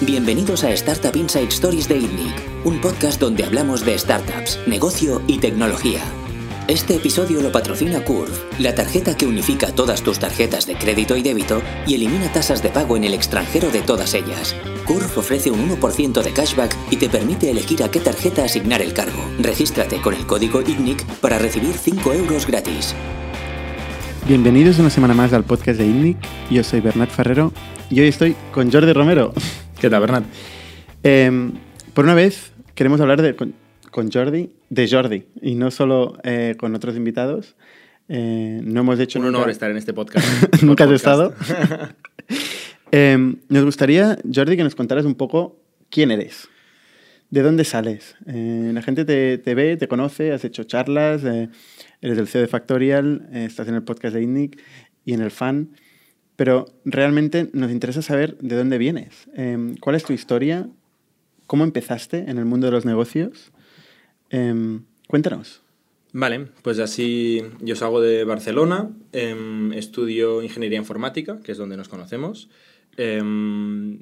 Bienvenidos a Startup Inside Stories de ITNIC, un podcast donde hablamos de startups, negocio y tecnología. Este episodio lo patrocina Curve, la tarjeta que unifica todas tus tarjetas de crédito y débito y elimina tasas de pago en el extranjero de todas ellas. Curve ofrece un 1% de cashback y te permite elegir a qué tarjeta asignar el cargo. Regístrate con el código ITNIC para recibir 5 euros gratis. Bienvenidos una semana más al podcast de ITNIC. Yo soy Bernat Ferrero y hoy estoy con Jordi Romero. ¿Qué tal, Bernat? Eh, por una vez queremos hablar de, con, con Jordi, de Jordi, y no solo eh, con otros invitados. Eh, no hemos hecho Un nunca- honor estar en este podcast. ¿Nunca has estado? Eh, nos gustaría, Jordi, que nos contaras un poco quién eres. ¿De dónde sales? Eh, la gente te, te ve, te conoce, has hecho charlas, eres el CEO de Factorial, eh, estás en el podcast de INNIC y en el FAN, pero realmente nos interesa saber de dónde vienes. Eh, ¿Cuál es tu historia? ¿Cómo empezaste en el mundo de los negocios? Eh, cuéntanos. Vale, pues así yo salgo de Barcelona, em, estudio ingeniería informática, que es donde nos conocemos. Em,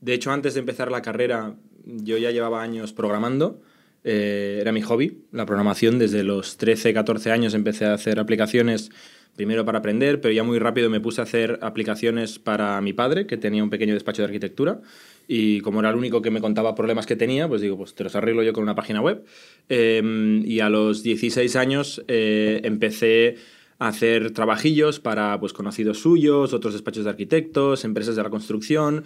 de hecho, antes de empezar la carrera, yo ya llevaba años programando. Eh, era mi hobby, la programación. Desde los 13, 14 años empecé a hacer aplicaciones, primero para aprender, pero ya muy rápido me puse a hacer aplicaciones para mi padre, que tenía un pequeño despacho de arquitectura. Y como era el único que me contaba problemas que tenía, pues digo, pues te los arreglo yo con una página web. Eh, y a los 16 años eh, empecé a hacer trabajillos para pues, conocidos suyos, otros despachos de arquitectos, empresas de la construcción.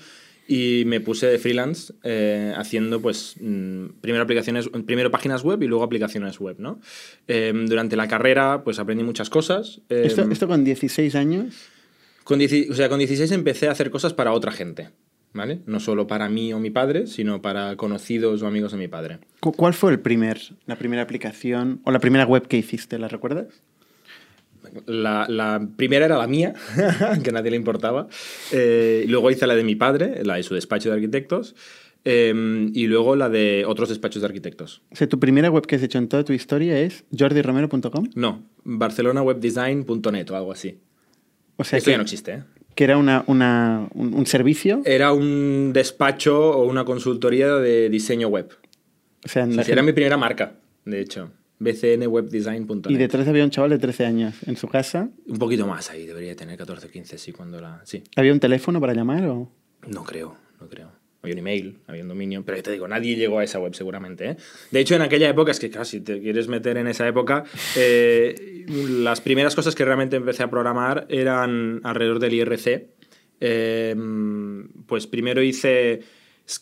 Y me puse de freelance eh, haciendo, pues, mm, primero, aplicaciones, primero páginas web y luego aplicaciones web, ¿no? Eh, durante la carrera, pues, aprendí muchas cosas. Eh, Esto, esto con 16 años. con, o sea, con 16 empecé a hacer cosas para otra gente, ¿vale? No solo para mí o mi padre, sino para conocidos o amigos de mi padre. ¿Cu- ¿Cuál fue el primer, la primera aplicación o la primera web que hiciste? ¿La recuerdas? La, la primera era la mía, que a nadie le importaba. Eh, luego hice la de mi padre, la de su despacho de arquitectos. eh, y luego la de otros despachos de arquitectos. O sea, tu primera web que has hecho en toda tu historia es jordiromero.com. No, barcelonawebdesign.net o algo así. O sea, Esto que, ya no existe, ¿eh? que era una, una- un, un servicio. Era un despacho o una consultoría de diseño web. O sea, la sea, gente- era mi primera marca, de hecho. bcnwebdesign.net. y detrás había un chaval de 13 años en su casa. Un poquito más ahí, debería tener 14 o 15, sí, cuando la... Sí, ¿Había un teléfono para llamar o...? no creo, no creo. Había un email, había un dominio, pero te digo, nadie llegó a esa web seguramente. ¿eh? De hecho, en aquella época, es que claro, si te quieres meter en esa época, eh, las primeras cosas que realmente empecé a programar eran alrededor del IRC. Eh, pues primero hice,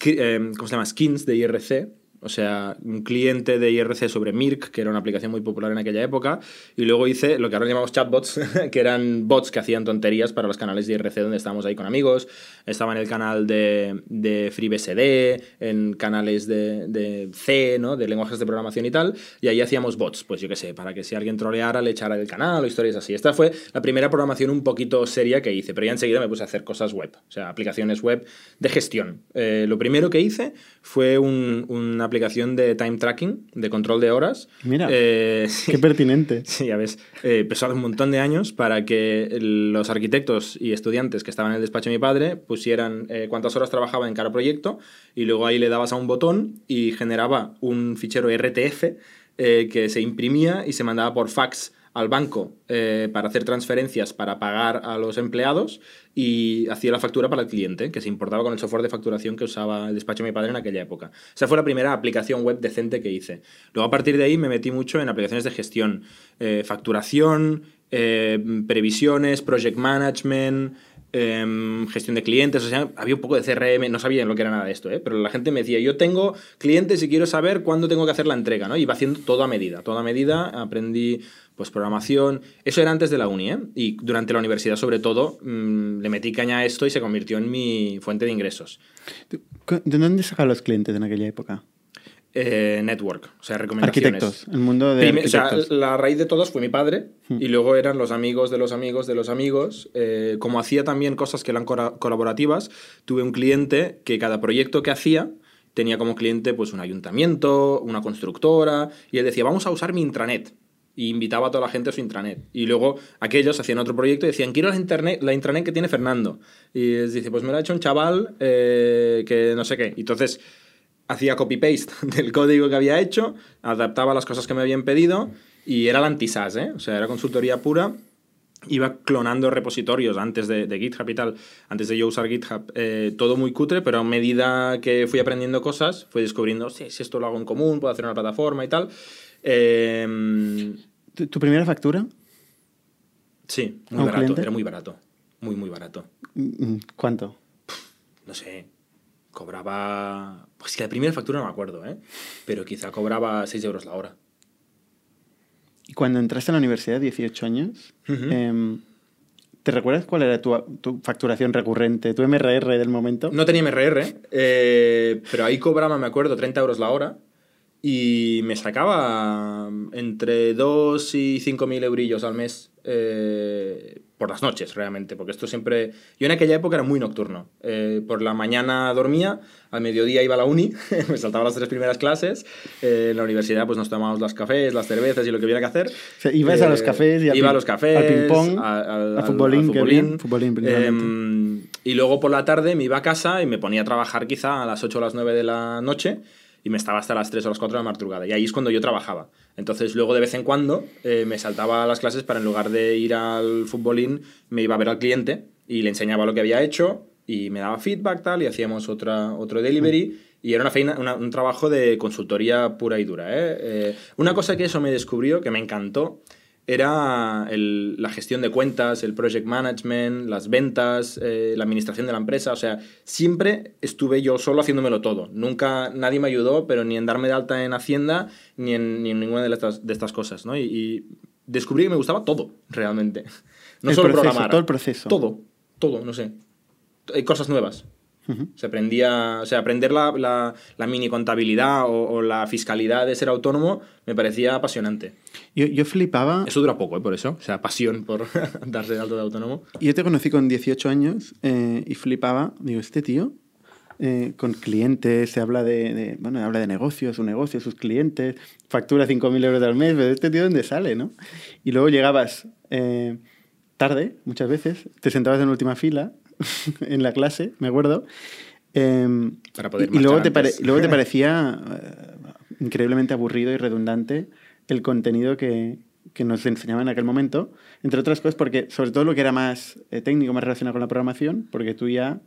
eh, ¿cómo se llama? Skins de IRC, o sea, un cliente de IRC sobre Mirk, que era una aplicación muy popular en aquella época, y luego hice lo que ahora llamamos chatbots, que eran bots que hacían tonterías para los canales de IRC donde estábamos ahí con amigos. Estaba en el canal de, de FreeBSD, en canales de, de C, ¿no? de lenguajes de programación y tal, y ahí hacíamos bots, pues yo qué sé, para que si alguien troleara le echara del canal o historias así. Esta fue la primera programación un poquito seria que hice, pero ya enseguida me puse a hacer cosas web, o sea, aplicaciones web de gestión. Eh, lo primero que hice fue un- una aplicación de time tracking, de control de horas. Mira, Eh, sí. Qué pertinente. Sí, ya ves. Eh, pesó un montón de años para que los arquitectos y estudiantes que estaban en el despacho de mi padre pusieran eh, cuántas horas trabajaba en cada proyecto y luego ahí le dabas a un botón y generaba un fichero RTF eh, que se imprimía y se mandaba por fax al banco eh, para hacer transferencias para pagar a los empleados y hacía la factura para el cliente, que se importaba con el software de facturación que usaba el despacho de mi padre en aquella época. Esa fue la primera aplicación web decente que hice. Luego a partir de ahí me metí mucho en aplicaciones de gestión, eh, facturación, eh, previsiones, project management, em, gestión de clientes, o sea, había un poco de CRM, no sabía lo que era nada de esto, ¿eh? pero la gente me decía, yo tengo clientes y quiero saber cuándo tengo que hacer la entrega, ¿no? Y iba haciendo todo a medida, todo a medida, aprendí pues programación, eso era antes de la uni, ¿eh? Y durante la universidad sobre todo mm, le metí caña a esto y se convirtió en mi fuente de ingresos. ¿De dónde sacaban los clientes en aquella época? Eh, network, o sea, recomendaciones. Arquitectos, el mundo de Prime- o sea, la raíz de todos fue mi padre y luego eran los amigos de los amigos de los amigos. Eh, como hacía también cosas que eran colaborativas, tuve un cliente que cada proyecto que hacía tenía como cliente pues un ayuntamiento, una constructora y él decía, vamos a usar mi intranet. Y invitaba a toda la gente a su intranet. Y luego aquellos hacían otro proyecto y decían, quiero la, internet, la intranet que tiene Fernando. Y les dice, pues me lo ha hecho un chaval eh, que no sé qué. Entonces hacía copy-paste del código que había hecho, adaptaba las cosas que me habían pedido y era la anti-SAS, ¿eh? O sea, era consultoría pura. Iba clonando repositorios antes de, de GitHub y tal, antes de yo usar GitHub, eh, todo muy cutre, pero a medida que fui aprendiendo cosas, fui descubriendo, sí, si esto lo hago en común, puedo hacer una plataforma y tal. Eh, ¿Tu, tu primera factura? sí, ¿A muy barato, cliente? era muy barato, muy, muy barato. Mm, ¿Cuánto? no sé, cobraba... Pues que la primera factura no me acuerdo, ¿eh? Pero quizá cobraba 6 euros la hora. Y cuando entraste a la universidad, 18 años, em, ¿te recuerdas cuál era tu, tu facturación recurrente, tu MRR del momento? No tenía MRR, eh, pero ahí cobraba, me acuerdo, 30 euros la hora y me sacaba entre 2 y 5 mil eurillos al mes eh, por las noches, realmente, porque esto siempre... Yo en aquella época era muy nocturno. Eh, por la mañana dormía, al mediodía iba a la uni, me saltaba las tres primeras clases, eh, en la universidad pues nos tomábamos los cafés, las cervezas y lo que hubiera que hacer. O sea, ibas a los cafés y iba a los cafés, al ping-pong, al- futbolín, al futbolín. futbolín. Em, y luego por la tarde me iba a casa y me ponía a trabajar quizá a las 8 o las 9 de la noche y me estaba hasta las 3 o las 4 de la madrugada. Y ahí es cuando yo trabajaba. Entonces luego de vez en cuando eh, me saltaba a las clases para en lugar de ir al futbolín me iba a ver al cliente y le enseñaba lo que había hecho y me daba feedback tal y hacíamos otra, otro delivery. Y era una feina, un trabajo de consultoría pura y dura. ¿eh? Eh, una cosa que eso me descubrió, que me encantó, era el- la gestión de cuentas, el project management, las ventas, eh, la administración de la empresa. O sea, siempre estuve yo solo haciéndomelo todo. Nunca nadie me ayudó, pero ni en darme de alta en Hacienda, ni en, ni en ninguna de estas, de estas cosas. ¿no? Y, y descubrí que me gustaba todo, realmente. No El solo proceso, programar. todo el proceso. Todo, todo, no sé. Hay cosas nuevas. Ujú. Se aprendía, o sea, aprender la, la- la mini contabilidad o, o la fiscalidad de ser autónomo me parecía apasionante. Yo, yo flipaba, Eso dura poco, ¿eh? por eso. O sea, pasión por darse de alto de autónomo. yo te conocí con 18 años eh, y flipaba, digo, este tío eh, con clientes, se habla de, de- bueno, habla de negocios, su negocio, sus clientes, factura 5.000 euros al mes, pero este tío dónde sale, ¿no? Y luego llegabas eh, tarde, muchas veces, te sentabas en última fila en la clase, me acuerdo, eh, Para poder y, y luego, te luego te parecía eh, increíblemente aburrido y redundante el contenido que, que nos enseñaban en aquel momento, entre otras cosas porque sobre todo lo que era más eh, técnico, más relacionado con la programación, porque tú ya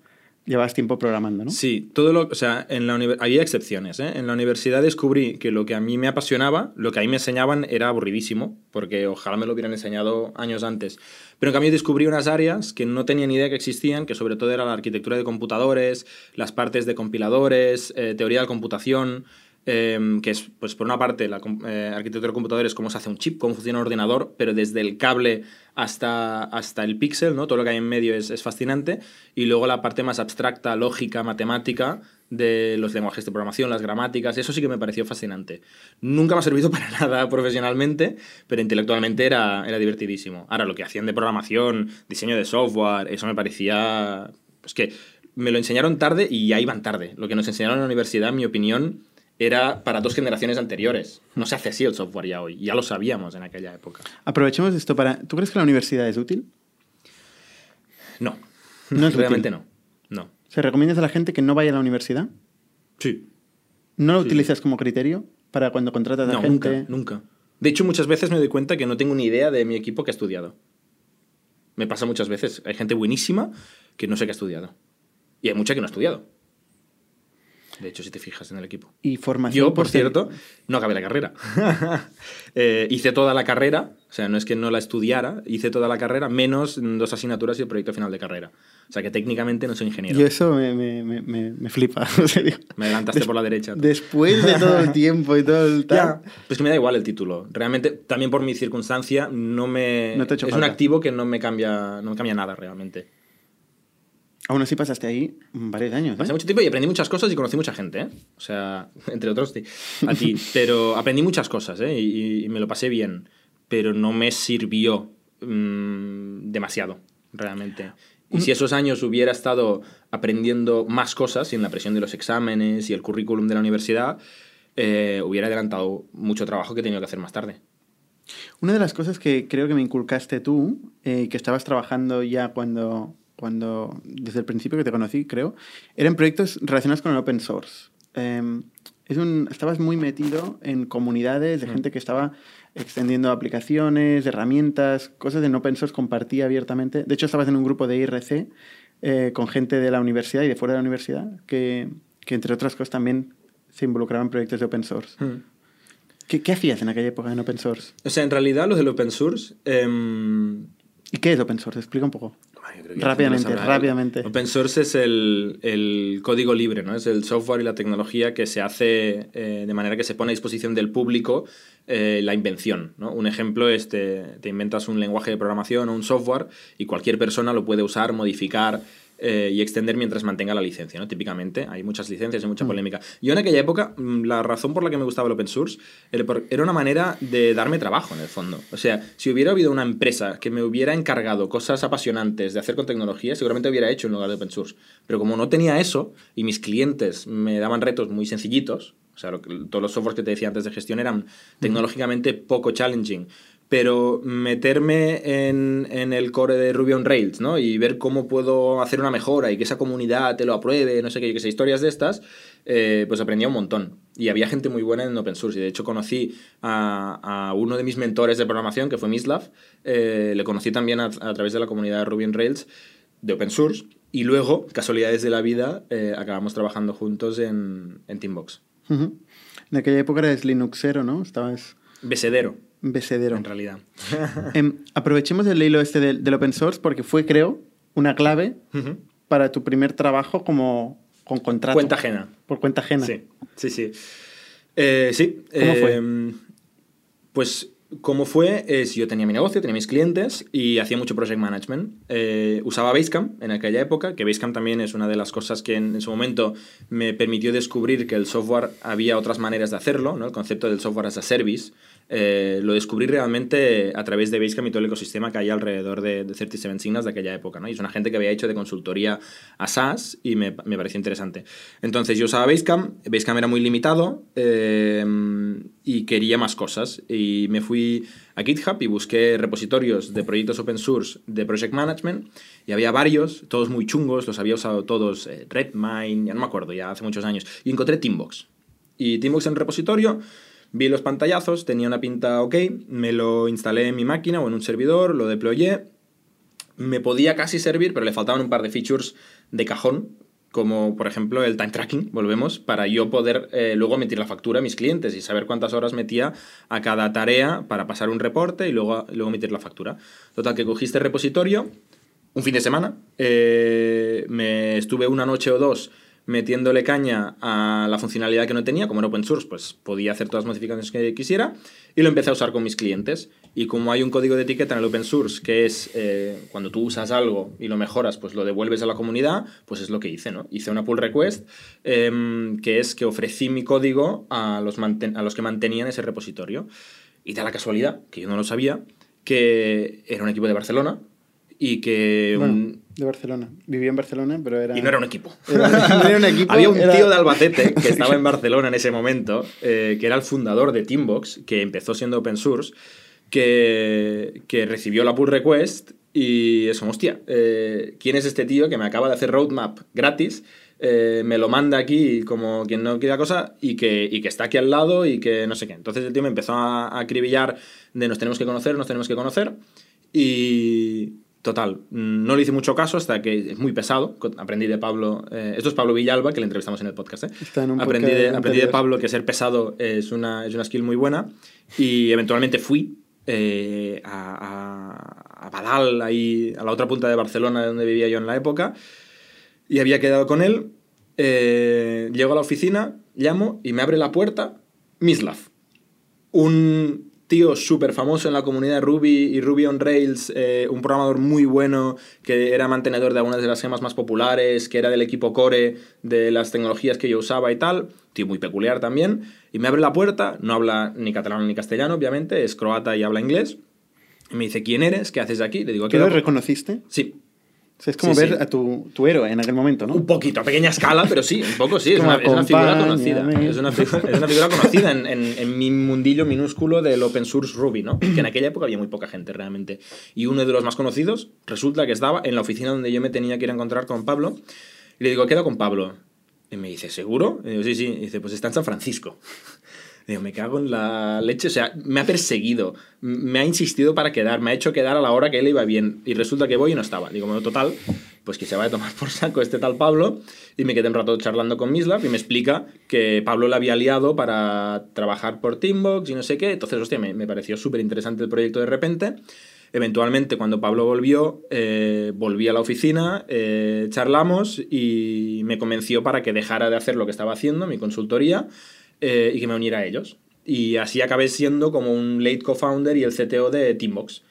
llevabas tiempo programando, ¿no? Sí, todo lo, o sea, en la había excepciones. ¿eh? En la universidad descubrí que lo que a mí me apasionaba, lo que a mí me enseñaban era aburridísimo, porque ojalá me lo hubieran enseñado años antes. Pero en cambio descubrí unas áreas que no tenía ni idea que existían, que sobre todo era la arquitectura de computadores, las partes de compiladores, eh, teoría de computación, eh, que es, pues por una parte, la eh, arquitectura de computadores, cómo se hace un chip, cómo funciona un ordenador, pero desde el cable hasta, hasta el píxel, ¿no? Todo lo que hay en medio es, es fascinante. Y luego la parte más abstracta, lógica, matemática, de los lenguajes de programación, las gramáticas, eso sí que me pareció fascinante. Nunca me ha servido para nada profesionalmente, pero intelectualmente era, era divertidísimo. Ahora, lo que hacían de programación, diseño de software, eso me parecía... Pues que me lo enseñaron tarde y ya iban tarde. Lo que nos enseñaron en la universidad, en mi opinión, era para dos generaciones anteriores. No se hace así el software ya hoy. Ya lo sabíamos en aquella época. Aprovechemos esto para... ¿Tú crees que la universidad es útil? No. No es Realmente útil. no. No. ¿Se recomiendas a la gente que no vaya a la universidad? Sí. ¿No lo Sí. utilizas como criterio para cuando contratas a No, gente? nunca, nunca. De hecho, muchas veces me doy cuenta que no tengo ni idea de mi equipo que ha estudiado. Me pasa muchas veces. Hay gente buenísima que no sé que ha estudiado. Y hay mucha que no ha estudiado. De hecho, si te fijas en el equipo. Y formación... Yo, por cierto, no acabé la carrera. Eh, hice toda la carrera, o sea, no es que no la estudiara, hice toda la carrera, menos dos asignaturas y el proyecto final de carrera. O sea, que técnicamente no soy ingeniero. Y eso me, me, me, me- flipa. O sea, digo, Me adelantaste des- por la derecha. tú. Después de todo el tiempo y todo el tal... Ya, pues que me da igual el título. Realmente, también por mi circunstancia, no me. No te hecho es un falta. activo que no me cambia, no me cambia nada realmente. Aún así pasaste ahí varios años, ¿eh? Pasé mucho tiempo y aprendí muchas cosas y conocí mucha gente, ¿eh? O sea, entre otros a ti. Pero aprendí muchas cosas, ¿eh? Y, y me lo pasé bien. Pero no me sirvió mm, demasiado, realmente. Y si esos años hubiera estado aprendiendo más cosas sin la presión de los exámenes y el currículum de la universidad, eh, hubiera adelantado mucho trabajo que he tenido que hacer más tarde. Una de las cosas que creo que me inculcaste tú, eh, que estabas trabajando ya cuando, cuando, desde el principio que te conocí, creo, eran proyectos relacionados con el open source. Em, es un, estabas muy metido en comunidades de Mm. gente que estaba extendiendo aplicaciones, herramientas, cosas en open source, compartía abiertamente. De hecho, estabas en un grupo de IRC eh, con gente de la universidad y de fuera de la universidad, que, que entre otras cosas también se involucraban en proyectos de open source. Mm. ¿Qué, qué hacías en aquella época en open source? O sea, en realidad lo del open source... em, ¿Y qué es open source? Explica un poco. Bueno, yo creo que Rápidamente, el rápidamente. Open source es el, el código libre, ¿no? Es el software y la tecnología que se hace eh, de manera que se pone a disposición del público eh, la invención, ¿no? Un ejemplo es te, te inventas un lenguaje de programación o un software y cualquier persona lo puede usar, modificar eh, y extender mientras mantenga la licencia, ¿no? Típicamente hay muchas licencias y mucha polémica. Yo en aquella época, mm, la razón por la que me gustaba el open source era una manera de darme trabajo en el fondo. O sea, si hubiera habido una empresa que me hubiera encargado cosas apasionantes de hacer con tecnología, seguramente hubiera hecho en lugar de open source. Pero como no tenía eso y mis clientes me daban retos muy sencillitos, o sea, lo que- todos los softwares que te decía antes de gestión eran tecnológicamente poco challenging, pero meterme en, en el core de Ruby on Rails, ¿no? Y ver cómo puedo hacer una mejora y que esa comunidad te lo apruebe, no sé qué, yo qué sé, historias de estas, eh, pues aprendía un montón. Y había gente muy buena en open source. Y de hecho conocí a, a uno de mis mentores de programación, que fue Mislav. eh, le conocí también a, a través de la comunidad de Ruby on Rails de open source. Y luego, casualidades de la vida, eh, acabamos trabajando juntos en, en Teambox. En aquella época eres Linuxero, ¿no? Estabas Besedero, besedero. en realidad. Em, aprovechemos el hilo este del, del open source porque fue, creo, una clave para tu primer trabajo como con contrato. Cuenta ajena. Por cuenta ajena. Sí, sí, sí. Eh, sí. ¿Cómo fue? eh, Pues, ¿cómo fue? Es, yo tenía mi negocio, tenía mis clientes y hacía mucho project management. Eh, usaba Basecamp en aquella época, que Basecamp también es una de las cosas que en, en su momento me permitió descubrir que el software había otras maneras de hacerlo, ¿no? el concepto del software as a service. Eh, lo descubrí realmente a través de Basecamp y todo el ecosistema que hay alrededor de, de 37 Signals de aquella época. ¿no? Y es una gente que había hecho de consultoría a SaaS y me, me pareció interesante. Entonces yo usaba Basecamp, Basecamp era muy limitado eh, y quería más cosas. Y me fui a GitHub y busqué repositorios de proyectos open source de Project Management y había varios, todos muy chungos, los había usado todos, eh, Redmine, ya no me acuerdo, ya hace muchos años. Y encontré Teambox. Y Teambox en repositorio Vi los pantallazos, tenía una pinta ok, me lo instalé en mi máquina o en un servidor, lo deployé, me podía casi servir, pero le faltaban un par de features de cajón, como por ejemplo el time tracking, volvemos, para yo poder eh, luego emitir la factura a mis clientes y saber cuántas horas metía a cada tarea para pasar un reporte y luego, luego emitir la factura. Total, que cogí este repositorio un fin de semana, eh, me estuve una noche o dos metiéndole caña a la funcionalidad que no tenía, como era open source, pues podía hacer todas las modificaciones que quisiera y lo empecé a usar con mis clientes. Y como hay un código de etiqueta en el open source, que es eh, cuando tú usas algo y lo mejoras, pues lo devuelves a la comunidad, pues es lo que hice, ¿no? Hice una pull request, eh, que es que ofrecí mi código a los, a los que mantenían ese repositorio. Y da la casualidad, que yo no lo sabía, que era un equipo de Barcelona y que... Bueno, un, de Barcelona. Vivía en Barcelona, pero era... y no era un equipo. Era, no era un equipo, Había un era- tío de Albacete que estaba en Barcelona en ese momento, eh, que era el fundador de Teambox, que empezó siendo open source, que, que recibió la pull request y eso, hostia, eh, ¿quién es este tío que me acaba de hacer roadmap gratis? eh, me lo manda aquí como quien no quiere la cosa y que, y que está aquí al lado y que no sé qué. Entonces el tío me empezó a, a acribillar de nos tenemos que conocer, nos tenemos que conocer y total, mm, no le hice mucho caso hasta que es muy pesado. Aprendí de Pablo, eh, esto es Pablo Villalba, que le entrevistamos en el podcast. ¿eh? Está en un Aprendí, podcast de, aprendí de. Pablo que ser pesado es una, es una skill muy buena y eventualmente fui eh, a, a, a Badal, ahí a la otra punta de Barcelona donde vivía yo en la época y había quedado con él. eh, llego a la oficina, llamo y me abre la puerta Mislav, un tío súper famoso en la comunidad Ruby y Ruby on Rails, eh, un programador muy bueno que era mantenedor de algunas de las gemas más populares, que era del equipo core de las tecnologías que yo usaba y tal, tío muy peculiar también, y me abre la puerta, no habla ni catalán ni castellano, obviamente, es croata y habla inglés, y me dice, ¿quién eres? ¿Qué haces aquí? Le digo, ¿Qué "Queda lo por-". Reconociste? Sí. es como Sí, ver sí. a tu, tu héroe en aquel momento, ¿no? Un poquito, a pequeña escala, pero sí, un poco sí. Es Como una, es una figura conocida. Es una, figura, es una figura conocida en, en- en mi mundillo minúsculo del open source Ruby, ¿no? Que en aquella época había muy poca gente realmente. Y uno de los más conocidos resulta que estaba en la oficina donde yo me tenía que ir a encontrar con Pablo. Y le digo, queda con Pablo. Y me dice, ¿seguro? Y digo, sí, sí. Y dice, pues está en San Francisco. Digo, me cago en la leche. O sea, me ha perseguido, me ha insistido para quedar, me ha hecho quedar a la hora que él iba bien. Y resulta que voy y no estaba. Digo, bueno, total, pues que se va a tomar por saco este tal Pablo. Y me quedé un rato charlando con Mislav y me explica que Pablo le había liado para trabajar por Teambox y no sé qué. Entonces, hostia, me, me pareció súper interesante el proyecto de repente. Eventualmente, cuando Pablo volvió, eh, volví a la oficina, eh, charlamos y me convenció para que dejara de hacer lo que estaba haciendo, mi consultoría, eh, y que me uniera a ellos. Y así acabé siendo como un late co-founder y el CTO de Teambox.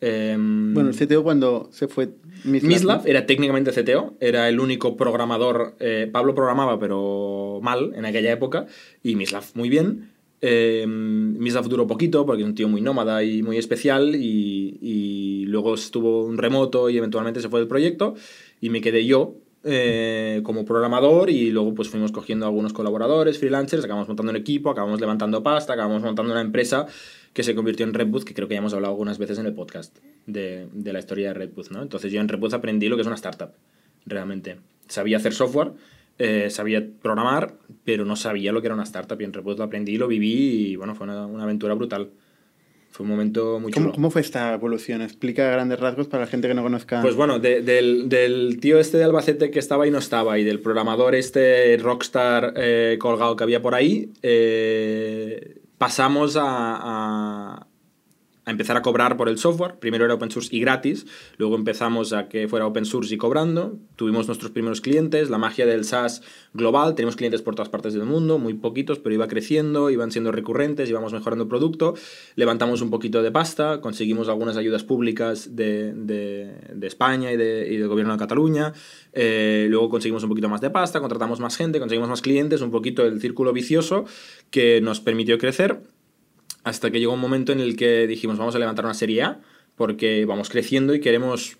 Em, Bueno, el CTO cuando se fue Mislav, Mislav ¿no? era técnicamente CTO, era el único programador. eh, Pablo programaba, pero mal en aquella época, y Mislav muy bien. Eh, Mislav duró poquito porque es un tío muy nómada y muy especial, y, y luego estuvo un remoto y eventualmente se fue del proyecto, y me quedé yo eh, como programador, y luego pues fuimos cogiendo algunos colaboradores, freelancers, acabamos montando un equipo, acabamos levantando pasta, acabamos montando una empresa que se convirtió en Redbooth, que creo que ya hemos hablado algunas veces en el podcast de, la historia de Redbooth, ¿no? Entonces yo en Redbooth aprendí lo que es una startup, realmente. Sabía hacer software, eh, sabía programar, pero no sabía lo que era una startup y en Redbooth lo aprendí, lo viví y bueno, fue una aventura brutal. Fue un momento muy chulo. ¿Cómo, ¿Cómo fue esta evolución? Explica a grandes rasgos para la gente que no conozca. Pues bueno, de- del, del tío este de Albacete que estaba y no estaba, y del programador este rockstar eh, colgado que había por ahí, eh, pasamos a, a- a empezar a cobrar por el software. Primero era open source y gratis, luego empezamos a que fuera open source y cobrando. Tuvimos nuestros primeros clientes, la magia del SaaS global, tenemos clientes por todas partes del mundo, muy poquitos, pero iba creciendo, iban siendo recurrentes, íbamos mejorando el producto, levantamos un poquito de pasta, conseguimos algunas ayudas públicas de, de- España y, de- y del gobierno de Cataluña, eh, luego conseguimos un poquito más de pasta, contratamos más gente, conseguimos más clientes, un poquito el círculo vicioso que nos permitió crecer hasta que llegó un momento en el que dijimos vamos a levantar una serie A porque vamos creciendo y queremos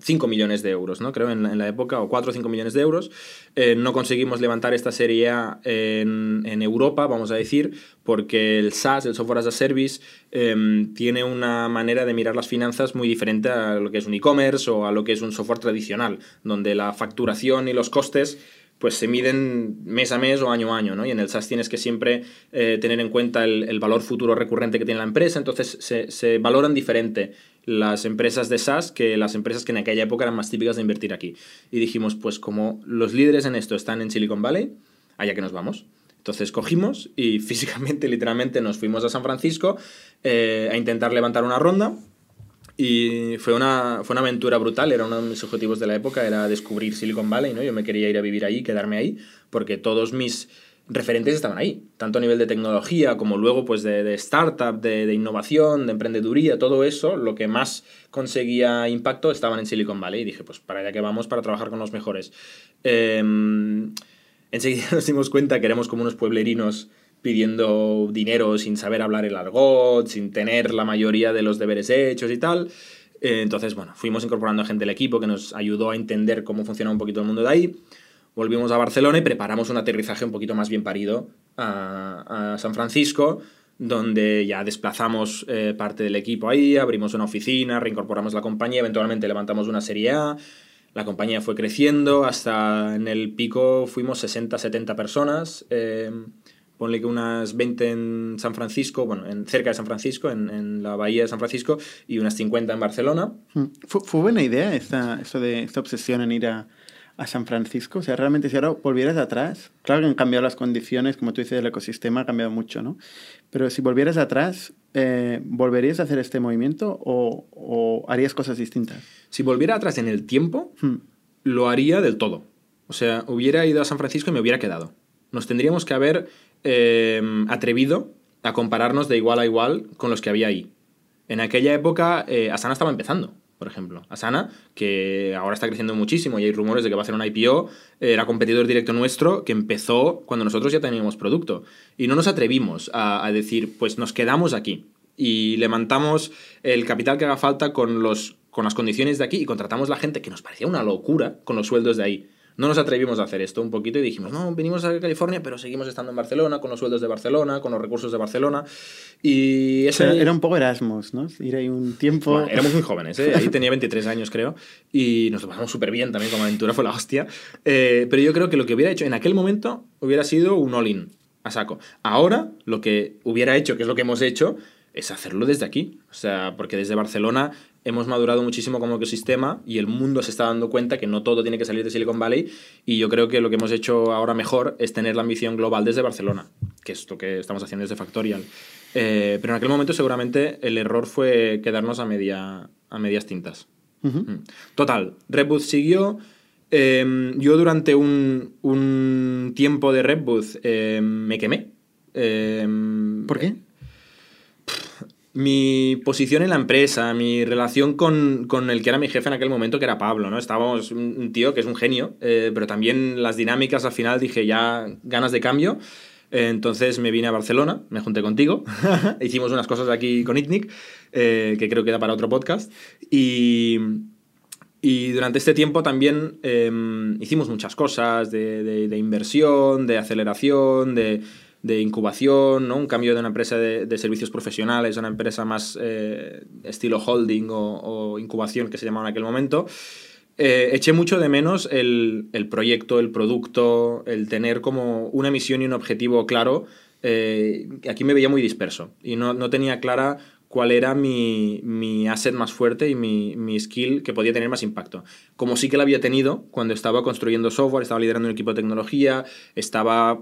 5 millones de euros, ¿no? Creo en la, época, o 4 o 5 millones de euros. Eh, no conseguimos levantar esta serie A en, en Europa, vamos a decir, porque el SaaS, el Software as a Service, em, tiene una manera de mirar las finanzas muy diferente a lo que es un e-commerce o a lo que es un software tradicional, donde la facturación y los costes pues se miden mes a mes o año a año, ¿no? Y en el SaaS tienes que siempre eh, tener en cuenta el, valor futuro recurrente que tiene la empresa, entonces se, se valoran diferente las empresas de SaaS que las empresas que en aquella época eran más típicas de invertir aquí. Y dijimos, pues como los líderes en esto están en Silicon Valley, allá que nos vamos. Entonces cogimos y físicamente, literalmente, nos fuimos a San Francisco eh, a intentar levantar una ronda. Y fue una, fue una aventura brutal, era uno de mis objetivos de la época, era descubrir Silicon Valley, ¿no? Yo me quería ir a vivir ahí, quedarme ahí, porque todos mis referentes estaban ahí, tanto a nivel de tecnología como luego pues de, de startup, de, de innovación, de emprendeduría, todo eso, lo que más conseguía impacto estaban en Silicon Valley. Y dije, pues para allá que vamos para trabajar con los mejores. Em, enseguida nos dimos cuenta que éramos como unos pueblerinos pidiendo dinero sin saber hablar el argot, sin tener la mayoría de los deberes hechos y tal. Eh, entonces, bueno, fuimos incorporando a gente del equipo que nos ayudó a entender cómo funciona un poquito el mundo de ahí. Volvimos a Barcelona y preparamos un aterrizaje un poquito más bien parido a, a San Francisco, donde ya desplazamos eh, parte del equipo ahí, abrimos una oficina, reincorporamos la compañía, eventualmente levantamos una serie A. La compañía fue creciendo, hasta en el pico fuimos 60, 70 personas. eh, ponle que unas 20 en San Francisco, bueno, en, cerca de San Francisco, en, en la bahía de San Francisco, y unas 50 en Barcelona. Mm. ¿Fue, fue buena idea esta, esto de esta obsesión en ir a, a San Francisco? O sea, realmente si ahora volvieras atrás, claro que han cambiado las condiciones, como tú dices, el ecosistema ha cambiado mucho, ¿no? Pero si volvieras atrás, eh, ¿volverías a hacer este movimiento o, o harías cosas distintas? Si volviera atrás en el tiempo, Hmm. lo haría del todo. O sea, hubiera ido a San Francisco y me hubiera quedado. Nos tendríamos que haber eh, atrevido a compararnos de igual a igual con los que había ahí. En aquella época, eh, Asana estaba empezando, por ejemplo. Asana, que ahora está creciendo muchísimo y hay rumores de que va a hacer una IPO, eh, era competidor directo nuestro que empezó cuando nosotros ya teníamos producto. Y no nos atrevimos a, a decir, pues nos quedamos aquí y levantamos el capital que haga falta con los con las condiciones de aquí y contratamos la gente que nos parecía una locura con los sueldos de ahí. No nos atrevimos a hacer esto un poquito y dijimos, no, venimos a California, pero seguimos estando en Barcelona, con los sueldos de Barcelona, con los recursos de Barcelona. Y ese... Era, era un poco Erasmus, ¿no? Ir ahí un tiempo... Bueno, éramos muy jóvenes, ¿eh? Ahí tenía 23 años, creo. Y nos lo pasamos súper bien también como aventura, fue la hostia. Eh, pero yo creo que lo que hubiera hecho en aquel momento hubiera sido un all-in, a saco. Ahora, lo que hubiera hecho, que es lo que hemos hecho, es hacerlo desde aquí. O sea, porque desde Barcelona hemos madurado muchísimo como ecosistema y el mundo se está dando cuenta que no todo tiene que salir de Silicon Valley y yo creo que lo que hemos hecho ahora mejor es tener la ambición global desde Barcelona, que es lo que estamos haciendo desde Factorial. Eh, pero en aquel momento seguramente el error fue quedarnos a, media, a medias tintas. Mm. Total, Redbooth siguió. Eh, yo durante un, un, tiempo de Redbooth eh, me quemé. ¿Por qué? Mi posición en la empresa, mi relación con, con, el que era mi jefe en aquel momento, que era Pablo, ¿no? Estábamos un tío que es un genio, eh, pero también las dinámicas al final dije ya ganas de cambio. Eh, entonces me vine a Barcelona, me junté contigo, hicimos unas cosas aquí con ITNIC, eh, que creo que da para otro podcast. Y, y durante este tiempo también em, hicimos muchas cosas de, de, de inversión, de aceleración, de de incubación, ¿no? un cambio de una empresa de, servicios profesionales a una empresa más eh, estilo holding o, incubación que se llamaba en aquel momento. Eh, eché mucho de menos el, proyecto, el producto, el tener como una misión y un objetivo claro. Eh, aquí me veía muy disperso y no, no tenía clara cuál era mi, mi, asset más fuerte y mi, mi, skill que podía tener más impacto. Como sí que la había tenido cuando estaba construyendo software, estaba liderando un equipo de tecnología, estaba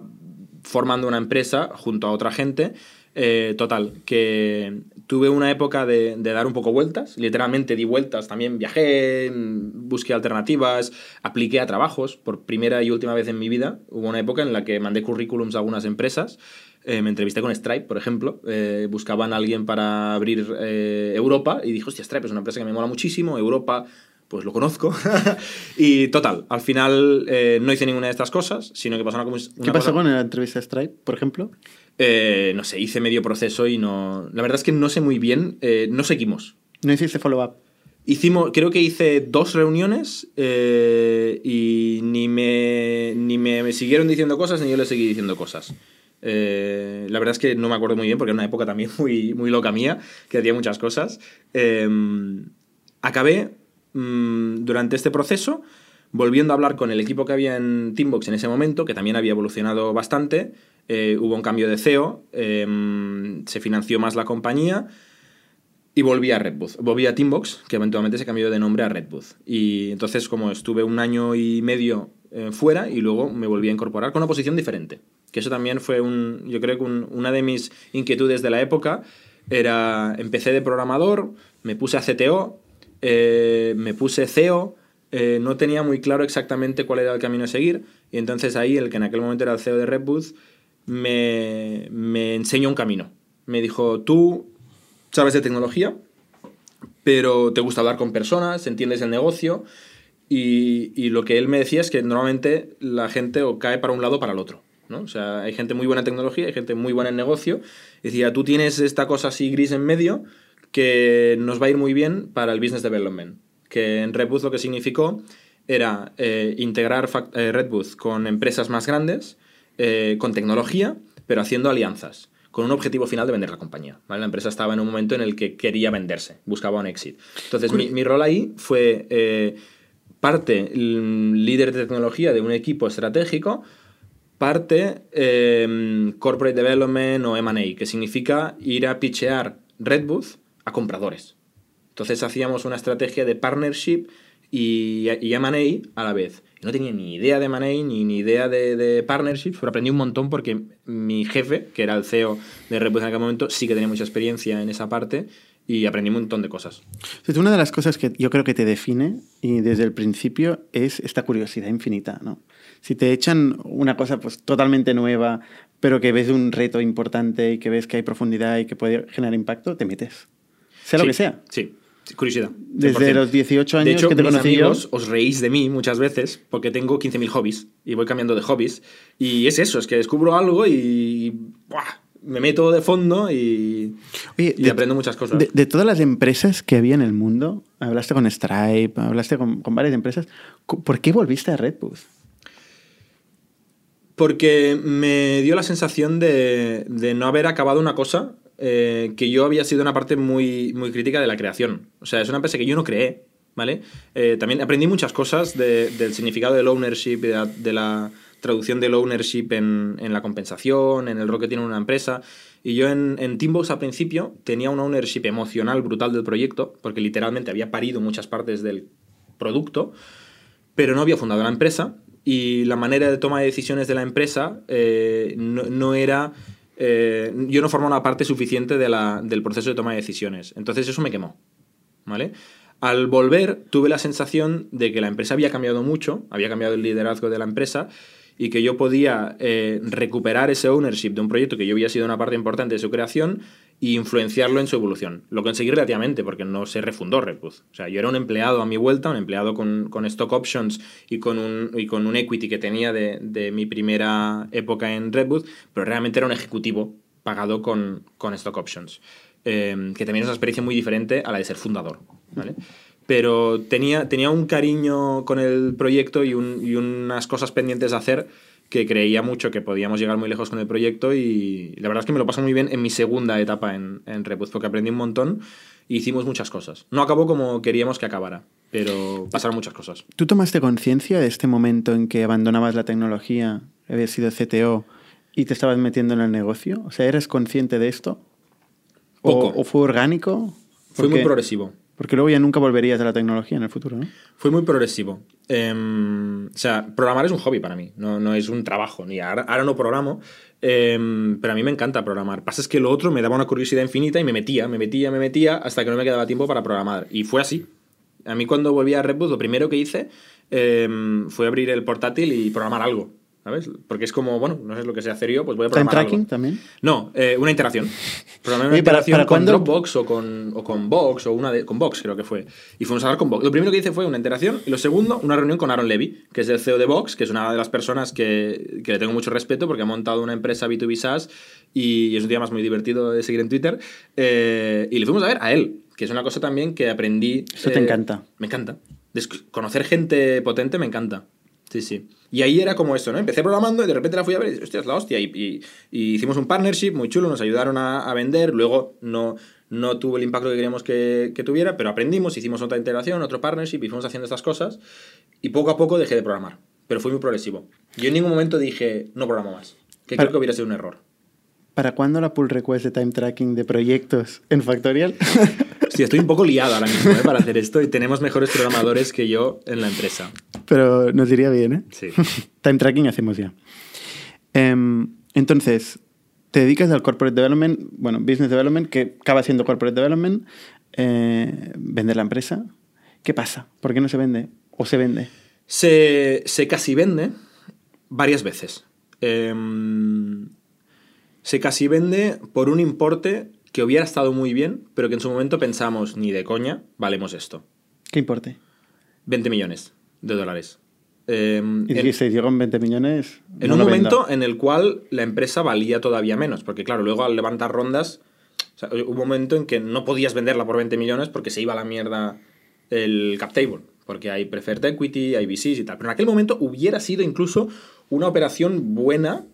formando una empresa junto a otra gente. Eh, total, que tuve una época de, dar un poco vueltas, literalmente di vueltas, también viajé, busqué alternativas, apliqué a trabajos por primera y última vez en mi vida. Hubo una época en la que mandé currículums a algunas empresas, eh, me entrevisté con Stripe, por ejemplo, eh, buscaban a alguien para abrir Europa y dijo, hostia, Stripe es una empresa que me mola muchísimo, Europa pues lo conozco. y total, al final eh, no hice ninguna de estas cosas, sino que pasó una, una ¿Qué pasó con la entrevista Stripe, por ejemplo? Eh, no sé, hice medio proceso y no... La verdad es que no sé muy bien, eh, no seguimos. ¿No hiciste follow-up? Hicimos, creo que hice dos reuniones y ni me, ni me, siguieron diciendo cosas ni yo le seguí diciendo cosas. la verdad es que no me acuerdo muy bien porque era una época también muy, muy loca mía, que hacía muchas cosas. acabé Mm, durante este proceso, volviendo a hablar con el equipo que había en Teambox en ese momento, que también había evolucionado bastante, eh, hubo un cambio de CEO, em, se financió más la compañía y volví a Redbooth. Volví a Teambox, que eventualmente se cambió de nombre a Redbooth. Y entonces, como estuve un año y medio eh, fuera y luego me volví a incorporar con una posición diferente. Que eso también fue un, yo creo que una de mis inquietudes de la época era, empecé de programador, me puse a CTO, eh, me puse CEO, eh, no tenía muy claro exactamente cuál era el camino a seguir, y entonces ahí el que en aquel momento era el CEO de Redbooth me, me enseñó un camino. Me dijo, tú sabes de tecnología, pero te gusta hablar con personas, entiendes el negocio, y, y, lo que él me decía es que normalmente la gente o cae para un lado o para el otro. ¿no? O sea, hay gente muy buena en tecnología, hay gente muy buena en negocio. Decía, tú tienes esta cosa así gris en medio, que nos va a ir muy bien para el business development. Que en Redbooth lo que significó era eh, integrar eh, Redbooth con empresas más grandes, eh, con tecnología, pero haciendo alianzas, con un objetivo final de vender la compañía. La empresa estaba en un momento en el que quería venderse, buscaba un exit. Entonces, mi, mi, rol ahí fue parte líder de tecnología de un equipo estratégico, parte corporate development o M&A, que significa ir a pitchear Redbooth a compradores. Entonces hacíamos una estrategia de partnership y, y M&A a la vez. no tenía ni idea de M&A ni, ni idea de, de pero aprendí un montón porque mi jefe, que era el CEO de Repus en aquel momento, sí que tenía mucha experiencia en esa parte y aprendí un montón de cosas. Una de las cosas que yo creo que te define y desde el principio es esta curiosidad infinita, ¿no? Si te echan una cosa pues totalmente nueva, pero que ves un reto importante y que ves que hay profundidad y que puede generar impacto, te metes sea lo que sea. Sí, curiosidad. Desde los 18 años que te mis amigos os reís de mí muchas veces porque tengo 15.000 hobbies y voy cambiando de hobbies. Y es eso, es que descubro algo y... me meto de fondo y, Oye, y de- aprendo muchas cosas. De, de todas las empresas que había en el mundo, hablaste con Stripe, hablaste con, con varias empresas, ¿por qué volviste a Redbooth? Porque me dio la sensación de, de no haber acabado una cosa eh, que yo había sido una parte muy, muy crítica de la creación. O sea, es una empresa que yo no creé, ¿vale? Eh, también aprendí muchas cosas de- del significado del ownership, de la, de la traducción del ownership en, en la compensación, en el rol que tiene una empresa. Y yo en, en Teambox al principio tenía un ownership emocional brutal del proyecto, porque literalmente había parido muchas partes del producto, pero no había fundado la empresa y la manera de toma de decisiones de la empresa eh, no, no era... eh, yo no formaba una parte suficiente del proceso de toma de decisiones. Entonces eso me quemó. ¿Vale? Al volver tuve la sensación de que la empresa había cambiado mucho, había cambiado el liderazgo de la empresa y que yo podía eh, recuperar ese ownership de un proyecto que yo había sido una parte importante de su creación e influenciarlo en su evolución. Lo conseguí relativamente porque no se refundó Redbooth. O sea, yo era un empleado a mi vuelta, un empleado con, con stock options y con, un, y con un equity que tenía de, de mi primera época en Redbooth, pero realmente era un ejecutivo pagado con, con stock options. Eh, que también es una experiencia muy diferente a la de ser fundador. ¿vale? Pero tenía, tenía un cariño con el proyecto y, un- y unas cosas pendientes de hacer que creía mucho que podíamos llegar muy lejos con el proyecto y la verdad es que me lo pasé muy bien en mi segunda etapa en, en Rebus porque aprendí un montón e hicimos muchas cosas. No acabó como queríamos que acabara, pero pasaron muchas cosas. ¿Tú tomaste conciencia de este momento en que abandonabas la tecnología, habías sido CTO y te estabas metiendo en el negocio? O sea, ¿eres consciente de esto? ¿O, Poco. o fue orgánico? Fue muy progresivo. Porque luego ya nunca volverías a la tecnología en el futuro, ¿no? Fue muy progresivo. Em, o sea, programar es un hobby para mí, no, no es un trabajo. Ni ahora, ahora no programo, em, pero a mí me encanta programar. Pasa es que lo otro me daba una curiosidad infinita y me metía, me metía, me metía hasta que no me quedaba tiempo para programar. Y fue así. A mí cuando volví a Redboot, lo primero que hice em, fue abrir el portátil y programar algo. ¿Sabes? Porque es como, bueno, no sé lo que sé hacer yo, pues voy a ¿Time programar tracking algo. también? No, eh, una interacción. Programé una ¿para- interacción para con? Dropbox o con, o con Box o una de, con Box creo que fue. Y fuimos a hablar con Box. Lo primero que hice fue una interacción y lo segundo, una reunión con Aaron Levy, que es el CEO de Box, que es una de las personas que, que le tengo mucho respeto porque ha montado una empresa B2B SaaS y es un día más muy divertido de seguir en Twitter. Eh, y le fuimos a ver a él, que es una cosa también que aprendí. Eso te eh, encanta. Me encanta. Des- conocer gente potente me encanta. Sí, sí. Y ahí era como esto, ¿no? Empecé programando y de repente la fui a ver y dije, hostia, es la hostia. Y, y- y hicimos un partnership muy chulo, nos ayudaron a, a vender. Luego no, no tuvo el impacto que queríamos que, que tuviera, pero aprendimos, hicimos otra integración, otro partnership y fuimos haciendo estas cosas. Y poco a poco dejé de programar. Pero fue muy progresivo. Yo en ningún momento dije, no programo más. Que creo que hubiera sido un error. ¿Para cuándo la pull request de time tracking de proyectos en Factorial? Hostia, estoy un poco liado ahora mismo ¿eh? para hacer esto y tenemos mejores programadores que yo en la empresa. Pero nos iría bien, ¿eh? Sí. Time tracking hacemos ya. Em, entonces, te dedicas al corporate development, bueno, business development, que acaba siendo corporate development, eh, vender la empresa. ¿Qué pasa? ¿Por qué no se vende? ¿O se vende? Se, se casi vende varias veces. Em, se casi vende por un importe que hubiera estado muy bien, pero que en su momento pensamos, ni de coña, valemos esto. ¿Qué importe? 20 millones de dólares. Em, Y en- dijisteis, yo con 20 millones. en no un momento en el cual la empresa valía todavía menos, porque claro, luego al levantar rondas, o sea, hubo un momento en que no podías venderla por 20 millones porque se iba a la mierda el cap table, porque hay preferred equity, hay VCs y tal. Pero en aquel momento hubiera sido incluso una operación buena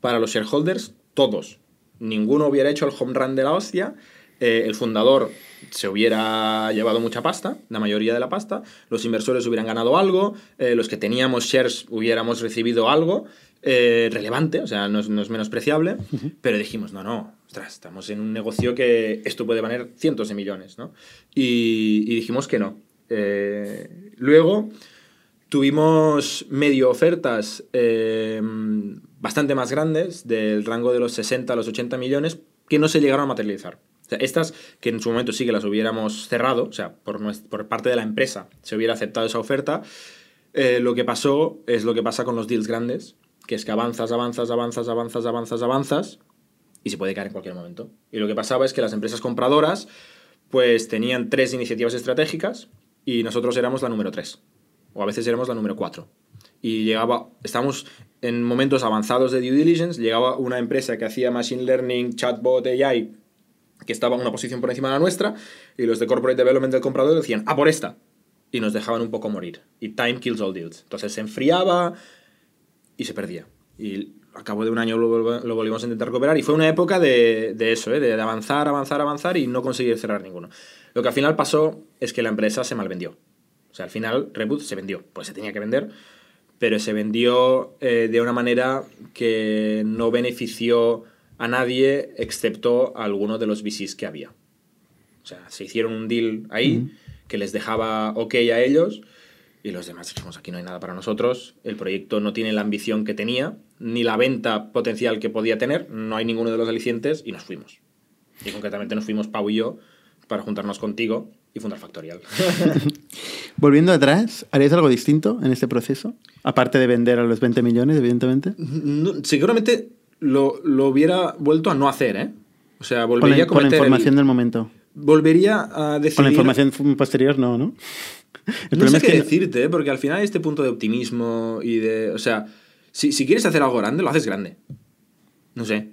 para los shareholders todos. Ninguno hubiera hecho el home run de la hostia. eh, el fundador se hubiera llevado mucha pasta, la mayoría de la pasta, los inversores hubieran ganado algo, eh, los que teníamos shares hubiéramos recibido algo eh, relevante, o sea, no es, no es menospreciable, pero dijimos, no, no, ostras, estamos en un negocio que esto puede valer cientos de millones, ¿no? Y, y dijimos que no. Luego tuvimos medio ofertas bastante más grandes, del rango de los 60 a los 80 millones, que no se llegaron a materializar. O sea, estas que en su momento sí que las hubiéramos cerrado, o sea, por, por parte de la empresa se hubiera aceptado esa oferta, eh, lo que pasó es lo que pasa con los deals grandes, que es que avanzas, avanzas, avanzas, avanzas, avanzas, avanzas, y se puede caer en cualquier momento. Y lo que pasaba es que las empresas compradoras pues tenían tres iniciativas estratégicas y nosotros éramos la número tres, o a veces éramos la número cuatro. Y llegaba, estábamos en momentos avanzados de due diligence, llegaba una empresa que hacía machine learning, chatbot, AI, que estaba en una posición por encima de la nuestra, y los de corporate development del comprador decían, ah, por esta. Y nos dejaban un poco morir. Y time kills all deals. Entonces se enfriaba y se perdía. Y al cabo de un año lo, lo volvimos a intentar recuperar. Y fue una época de, eso, ¿eh? de, de avanzar, avanzar, avanzar y no conseguir cerrar ninguno. Lo que al final pasó es que la empresa se malvendió. O sea, al final Reboot se vendió. Pues se tenía que vender pero se vendió eh, de una manera que no benefició a nadie excepto a alguno de los VCs que había. O sea, se hicieron un deal ahí que les dejaba ok a ellos y los demás dijimos, aquí no hay nada para nosotros, el proyecto no tiene la ambición que tenía, ni la venta potencial que podía tener, no hay ninguno de los alicientes y nos fuimos. Y concretamente nos fuimos Pau y yo para juntarnos contigo y fundar Factorial. Volviendo atrás, ¿harías algo distinto en este proceso? Aparte de vender a los 20 millones, evidentemente. No, seguramente lo, lo, hubiera vuelto a no hacer, ¿eh? O sea, volvería con la, a cometer Con la información el, del momento. Volvería a decidir... Con la información posterior, no, ¿no? El no sé qué que decirte, ¿eh? porque al final este punto de optimismo y de... O sea, si, si quieres hacer algo grande, lo haces grande. No sé.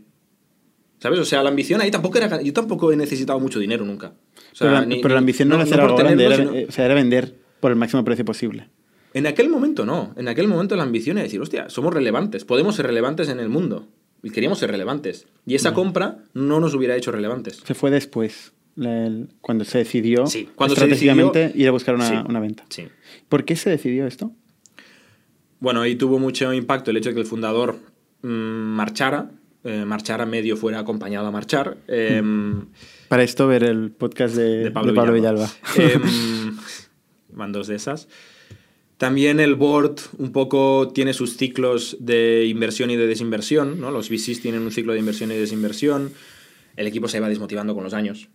¿Sabes? O sea, la ambición ahí tampoco era... Yo tampoco he necesitado mucho dinero nunca. O sea, pero, la, ni, pero, la, ambición no, no era hacer algo grande, era, sino... o sea, era vender por el máximo precio posible. En aquel momento no. En aquel momento la ambición era decir, hostia, somos relevantes, podemos ser relevantes en el mundo. Y queríamos ser relevantes. Y esa no. compra no nos hubiera hecho relevantes. Se fue después, el, cuando se decidió sí, cuando estratégicamente se decidió, ir a buscar una, sí, una venta. Sí. ¿Por qué se decidió esto? Bueno, ahí tuvo mucho impacto el hecho de que el fundador mmm, marchara, eh, marchara medio fuera acompañado a marchar. Eh, Para esto ver el podcast de, de Pablo, de Pablo Villalba. Villalba. Eh, van dos de esas. También el board un poco tiene sus ciclos de inversión y de desinversión, ¿no? Los VCs tienen un ciclo de inversión y de desinversión. El equipo se va desmotivando con los años.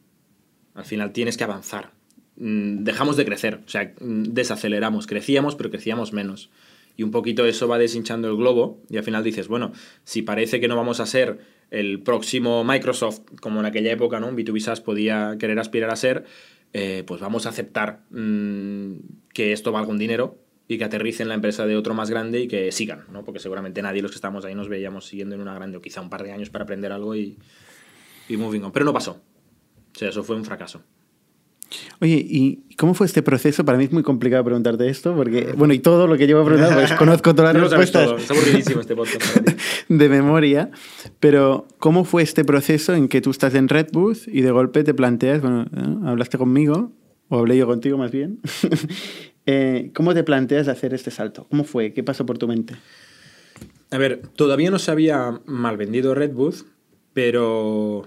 Al final tienes que avanzar. Mm, Dejamos de crecer, o sea, mm, desaceleramos. Crecíamos, pero crecíamos menos. Y un poquito eso va deshinchando el globo y al final dices, bueno, si parece que no vamos a ser el próximo Microsoft, como en aquella época, ¿no? Un B2B SaaS podía querer aspirar a ser, eh, pues vamos a aceptar mmm, que esto valga un dinero y que aterrice en la empresa de otro más grande y que sigan, ¿no? Porque seguramente nadie los que estamos ahí nos veíamos siguiendo en una grande o quizá un par de años para aprender algo y, y moving on. Pero no pasó. O sea, eso fue un fracaso. Oye, ¿y cómo fue este proceso? Para mí es muy complicado preguntarte esto, porque, bueno, y todo lo que llevo a preguntar, pues conozco todas las no respuestas. Todo. Es aburridísimo este podcast. de memoria, pero ¿cómo fue este proceso en que tú estás en Redbooth y de golpe te planteas, bueno, ¿eh? hablaste conmigo, o hablé yo contigo más bien, eh, ¿cómo te planteas hacer este salto? ¿Cómo fue? ¿Qué pasó por tu mente? A ver, todavía no se había mal vendido Redbooth, pero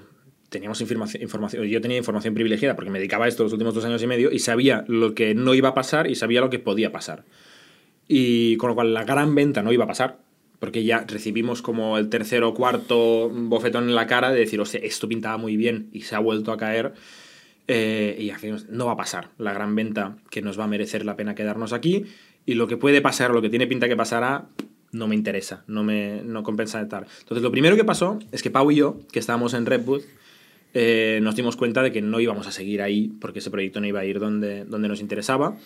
teníamos información, información, yo tenía información privilegiada porque me dedicaba a esto los últimos dos años y medio y sabía lo que no iba a pasar y sabía lo que podía pasar. Y con lo cual la gran venta no iba a pasar, porque ya recibimos como el tercer o cuarto bofetón en la cara de decir, o sea, esto pintaba muy bien y se ha vuelto a caer. Eh, y decimos, no va a pasar la gran venta que nos va a merecer la pena quedarnos aquí. Y lo que puede pasar, lo que tiene pinta que pasará, no me interesa, no me no compensa estar. Entonces, lo primero que pasó es que Pau y yo, que estábamos en Redwood, eh, nos dimos cuenta de que no íbamos a seguir ahí porque ese proyecto no iba a ir donde, donde nos interesaba.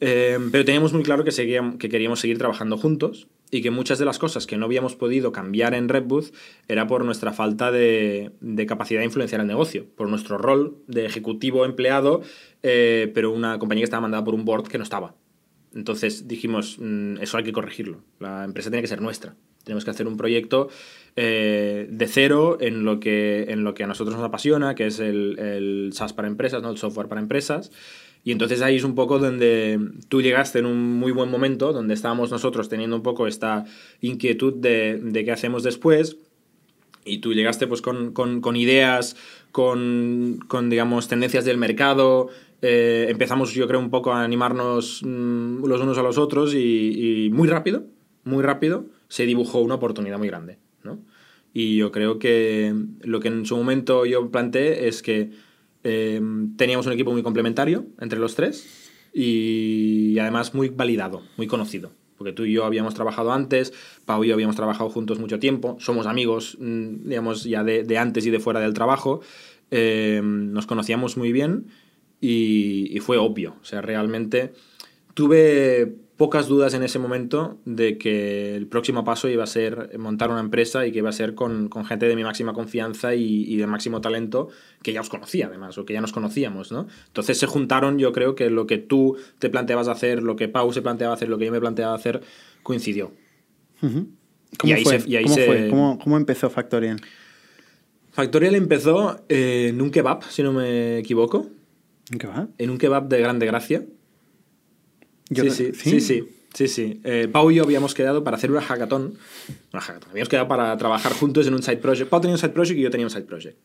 Eh, pero teníamos muy claro que, seguíamos, que queríamos seguir trabajando juntos y que muchas de las cosas que no habíamos podido cambiar en Redbooth era por nuestra falta de, capacidad de influenciar el negocio, por nuestro rol de ejecutivo empleado, eh, pero una compañía que estaba mandada por un board que no estaba. Entonces dijimos, mmm, eso hay que corregirlo, la empresa tiene que ser nuestra. Tenemos que hacer un proyecto eh, de cero en lo, que, en lo que a nosotros nos apasiona, que es el, el SaaS para empresas, ¿no? el software para empresas. Y entonces ahí es un poco donde tú llegaste en un muy buen momento, donde estábamos nosotros teniendo un poco esta inquietud de, qué hacemos después. Y tú llegaste pues con ideas, con, con, digamos, tendencias del mercado. Eh, empezamos, yo creo, un poco a animarnos mmm, los unos a los otros y, y muy rápido, muy rápido, se dibujó una oportunidad muy grande. ¿no? Y yo creo que lo que en su momento yo planteé es que eh, teníamos un equipo muy complementario entre los tres y además muy validado, muy conocido. Porque tú y yo habíamos trabajado antes, Pau y yo habíamos trabajado juntos mucho tiempo, somos amigos, mm, digamos, ya de, de antes y de fuera del trabajo, eh, nos conocíamos muy bien y, y, fue obvio. O sea, realmente tuve pocas dudas en ese momento de que el próximo paso iba a ser montar una empresa y que iba a ser con, con gente de mi máxima confianza y, y, de máximo talento que ya os conocía además o que ya nos conocíamos, ¿no? Entonces se juntaron yo creo que lo que tú te planteabas hacer, lo que Pau se planteaba hacer, lo que yo me planteaba hacer coincidió. ¿Cómo, fue? se- y ahí ¿Cómo, se- fue? ¿Cómo, cómo empezó Factorial? Factorial empezó eh, en un kebab, si no me equivoco, ¿En qué va? en un kebab de Grande Gracia. Yo sí, no- sí, sí, sí, sí, sí. Eh, Pau y yo habíamos quedado para hacer una hackathon. Una hackathon. Habíamos quedado para trabajar juntos en un side project. Pau tenía un side project y yo tenía un side project.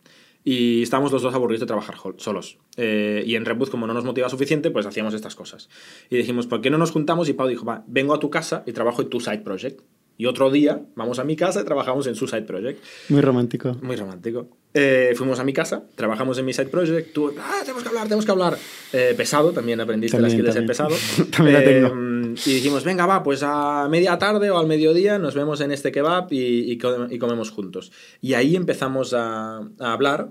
Y estábamos los dos aburridos de trabajar solos. Eh, y en Redwood, como no nos motivaba suficiente, pues hacíamos estas cosas. Y dijimos, ¿por qué no nos juntamos? Y Pau dijo, va, vengo a tu casa y trabajo en tu side project. Y otro día vamos a mi casa y trabajamos en su side project. Muy romántico. Muy romántico. Eh, fuimos a mi casa, trabajamos en mi side project. Tú, ah, tenemos que hablar, tenemos que hablar. Eh, pesado, también aprendiste También, skill de ser pesado. También la tengo. Eh, y dijimos, venga, va, pues a media tarde o al mediodía nos vemos en este kebab y, y co- y comemos juntos. Y ahí empezamos a, a hablar.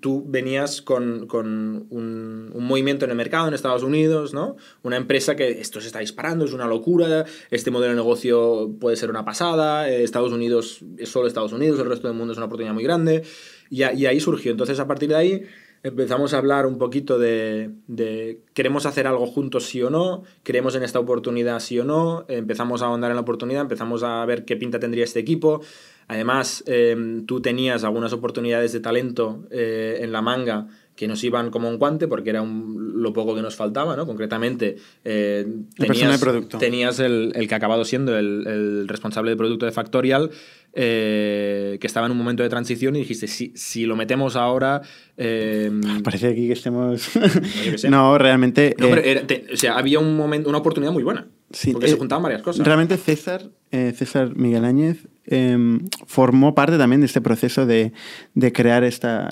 Tú venías con, con un, movimiento en el mercado en Estados Unidos, ¿no? Una empresa que esto se está disparando, es una locura, este modelo de negocio puede ser una pasada, eh, Estados Unidos es solo Estados Unidos, el resto del mundo es una oportunidad muy grande. Y ahí surgió. Entonces, a partir de ahí, empezamos a hablar un poquito de, de queremos hacer algo juntos sí o no, creemos en esta oportunidad sí o no, empezamos a ahondar en la oportunidad, empezamos a ver qué pinta tendría este equipo. Además, eh, tú tenías algunas oportunidades de talento eh, en la manga que nos iban como un guante porque era un- lo poco que nos faltaba, ¿no? Concretamente, eh, tenías, producto. tenías el, el que ha acabado siendo el, el responsable de producto de Factorial, eh, que estaba en un momento de transición y dijiste, si, si lo metemos ahora... eh, Parece aquí que estemos... no, realmente... no, pero era- te- o sea, había un momento, una oportunidad muy buena. Sí, porque se juntaban varias cosas. Realmente César, César Miguel Áñez, eh, formó parte también de este proceso de, crear esta,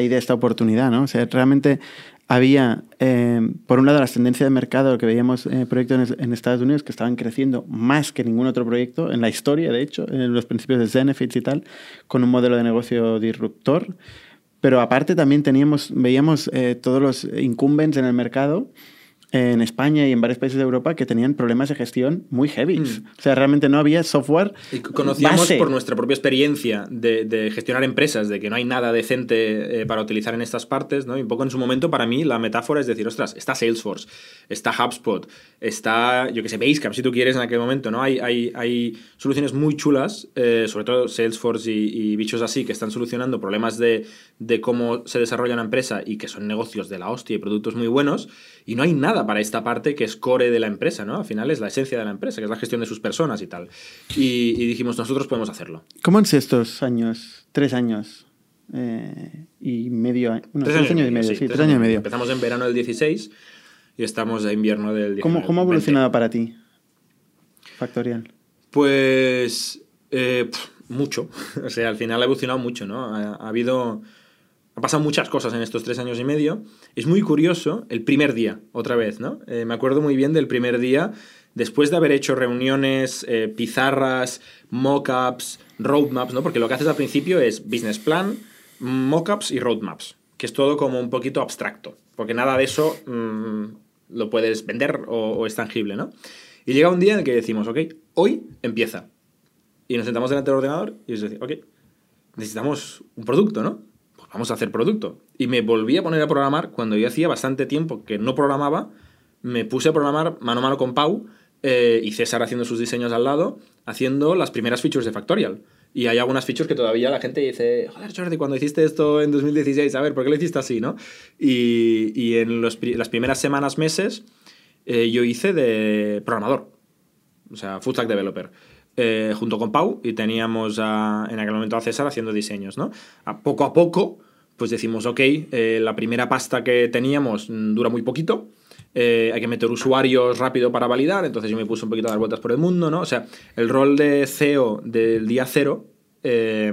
idea, esta oportunidad, ¿no? O sea, realmente había, eh, por un lado, las tendencias de mercado que veíamos eh, proyectos en, en Estados Unidos que estaban creciendo más que ningún otro proyecto en la historia, de hecho, en los principios de Zenefits y tal, con un modelo de negocio disruptor. Pero aparte también teníamos, veíamos eh, todos los incumbents en el mercado en España y en varios países de Europa que tenían problemas de gestión muy heavy. Mm. O sea, realmente no había software. Y conocíamos base. por nuestra propia experiencia de, de gestionar empresas, de que no hay nada decente eh, para utilizar en estas partes, ¿no? Y un poco en su momento, para mí, la metáfora es decir, ostras, está Salesforce, está HubSpot, está, yo que sé, Basecamp, si tú quieres, en aquel momento, ¿no? Hay, hay, hay soluciones muy chulas, eh, sobre todo Salesforce y, y bichos así, que están solucionando problemas de, de cómo se desarrolla una empresa y que son negocios de la hostia y productos muy buenos, y no hay nada para esta parte que es core de la empresa, ¿no? Al final es la esencia de la empresa, que es la gestión de sus personas y tal. Y, y dijimos, nosotros podemos hacerlo. ¿Cómo en estos años, tres años eh, y medio? Bueno, tres, años, y medio, sí, tres, años y medio. Empezamos en verano del 16 y estamos de invierno del 19. ¿Cómo, ¿Cómo ha 20. evolucionado para ti Factorial? Pues eh, mucho. O sea, al final ha evolucionado mucho, ¿no? Ha, ha habido. Ha pasado muchas cosas en estos tres años y medio. Es muy curioso el primer día, otra vez, ¿no? Eh, me acuerdo muy bien del primer día, después de haber hecho reuniones, eh, pizarras, mockups, roadmaps, ¿no? Porque lo que haces al principio es business plan, mockups y roadmaps, que es todo como un poquito abstracto, porque nada de eso mm, lo puedes vender o, o es tangible, ¿no? Y llega un día en el que decimos, ok, hoy empieza. Y nos sentamos delante del ordenador y es decir, ok, necesitamos un producto, ¿no? Vamos a hacer producto. Y me volví a poner a programar cuando yo hacía bastante tiempo que no programaba. Me puse a programar mano a mano con Pau eh, y César haciendo sus diseños al lado, haciendo las primeras features de Factorial. Y hay algunas features que todavía la gente dice, joder, Jordi, cuando hiciste esto en 2016, a ver, ¿por qué lo hiciste así, no? Y, y en las primeras semanas, meses, eh, yo hice de programador, o sea, full stack developer, eh, junto con Pau y teníamos en aquel momento a César haciendo diseños, ¿no? A poco a poco, pues decimos, ok, eh, la primera pasta que teníamos mm, dura muy poquito, eh, hay que meter usuarios rápido para validar, entonces yo me puse un poquito a dar vueltas por el mundo, ¿no? O sea, el rol de CEO del día cero eh,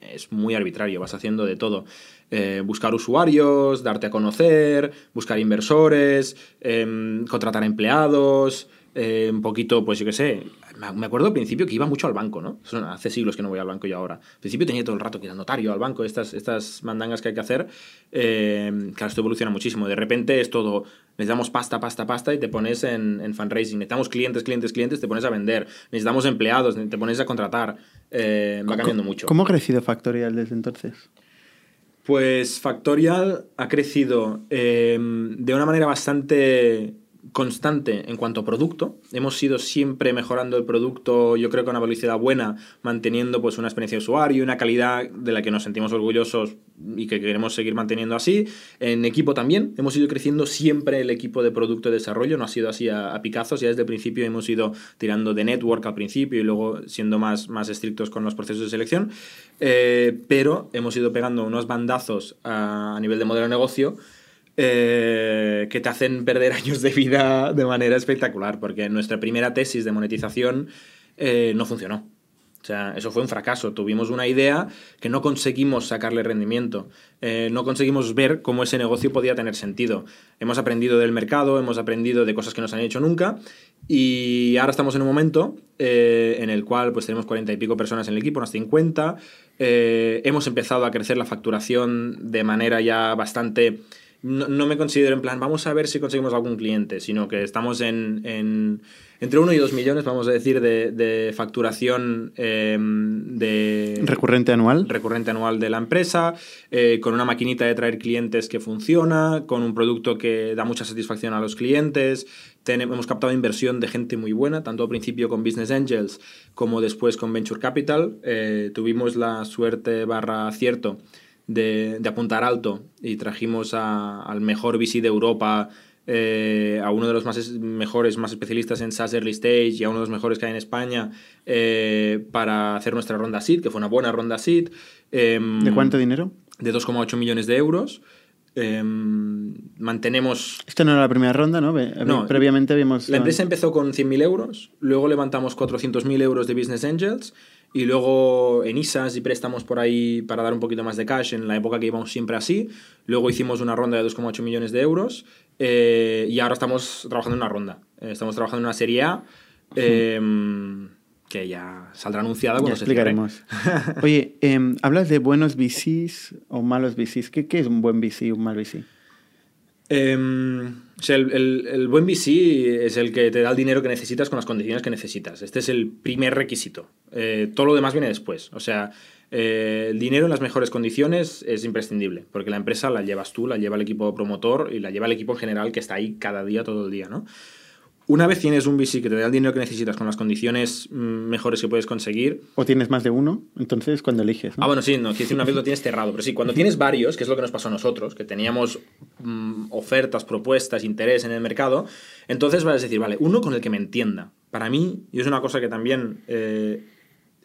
es muy arbitrario, vas haciendo de todo. Eh, buscar usuarios, darte a conocer, buscar inversores, eh, contratar empleados, un poquito, pues yo qué sé, me acuerdo al principio que iba mucho al banco, ¿no? Hace siglos que no voy al banco yo ahora. Al principio tenía todo el rato que ir al notario, al banco, estas, estas mandangas que hay que hacer. Eh, claro, esto evoluciona muchísimo. De repente es todo, necesitamos pasta, pasta, pasta y te pones en, en fundraising. Necesitamos clientes, clientes, clientes, te pones a vender. Necesitamos empleados, te pones a contratar. Eh, va cambiando mucho. ¿Cómo ha crecido Factorial desde entonces? Pues Factorial ha crecido eh, de una manera bastante constante en cuanto a producto. Hemos ido siempre mejorando el producto, yo creo que a una velocidad buena, manteniendo pues una experiencia de usuario y una calidad de la que nos sentimos orgullosos y que queremos seguir manteniendo así. En equipo también, hemos ido creciendo siempre el equipo de producto y desarrollo, no ha sido así a, a picazos, ya desde el principio hemos ido tirando de network al principio y luego siendo más, más estrictos con los procesos de selección, eh, pero hemos ido pegando unos bandazos a, a nivel de modelo de negocio eh, que te hacen perder años de vida de manera espectacular, porque nuestra primera tesis de monetización eh, no funcionó. O sea, eso fue un fracaso. Tuvimos una idea que no conseguimos sacarle rendimiento. Eh, no conseguimos ver cómo ese negocio podía tener sentido. Hemos aprendido del mercado, hemos aprendido de cosas que no se han hecho nunca y ahora estamos en un momento en el cual pues tenemos cuarenta y pico personas en el equipo, unas 50. Eh, hemos empezado a crecer la facturación de manera ya bastante no, no, me considero en plan, vamos a ver si conseguimos algún cliente, sino que estamos en, en entre 1 y 2 millones, vamos a decir, de, de facturación eh, de... Recurrente anual. Recurrente anual de la empresa, eh, con una maquinita de traer clientes que funciona, con un producto que da mucha satisfacción a los clientes. Tenemos, hemos captado inversión de gente muy buena, tanto al principio con Business Angels como después con Venture Capital. Eh, tuvimos la suerte barra acierto de, de apuntar alto y trajimos a, al mejor VC de Europa, eh, a uno de los más mejores, más especialistas en SaaS Early Stage y a uno de los mejores que hay en España eh, para hacer nuestra ronda SEED, que fue una buena ronda SEED. Eh, ¿De cuánto dinero? De 2,8 millones de euros. Eh, mantenemos... Esto no era la primera ronda, ¿no? no Previamente habíamos... La empresa empezó con 100.000 euros, luego levantamos 400.000 euros de Business Angels y luego en ISAs y préstamos por ahí para dar un poquito más de cash en la época que íbamos siempre así. Luego hicimos una ronda de 2,8 millones de euros eh, y ahora estamos trabajando en una ronda. Eh, estamos trabajando en una serie A. Eh, que ya saldrá anunciada cuando ya se explicaremos. Oye, eh, hablas de buenos VCs o malos VCs. ¿Qué, ¿Qué, es un buen VC y un mal VC? Eh, o sea, el, buen VC es el que te da el dinero que necesitas con las condiciones que necesitas. Este es el primer requisito. Eh, todo lo demás viene después. O sea, eh, el dinero en las mejores condiciones es imprescindible, porque la empresa la llevas tú, la lleva el equipo promotor y la lleva el equipo en general que está ahí cada día, todo el día, ¿no? Una vez tienes un VC que te da el dinero que necesitas con las condiciones mejores que puedes conseguir. O tienes más de uno, entonces cuando eliges. ¿no? Ah, bueno, sí, no, quiero decir, una vez lo tienes cerrado. Pero sí, cuando tienes varios, que es lo que nos pasó a nosotros, que teníamos mmm, ofertas, propuestas, interés en el mercado, entonces vas a decir, vale, uno con el que me entienda. Para mí, y es una cosa que también eh,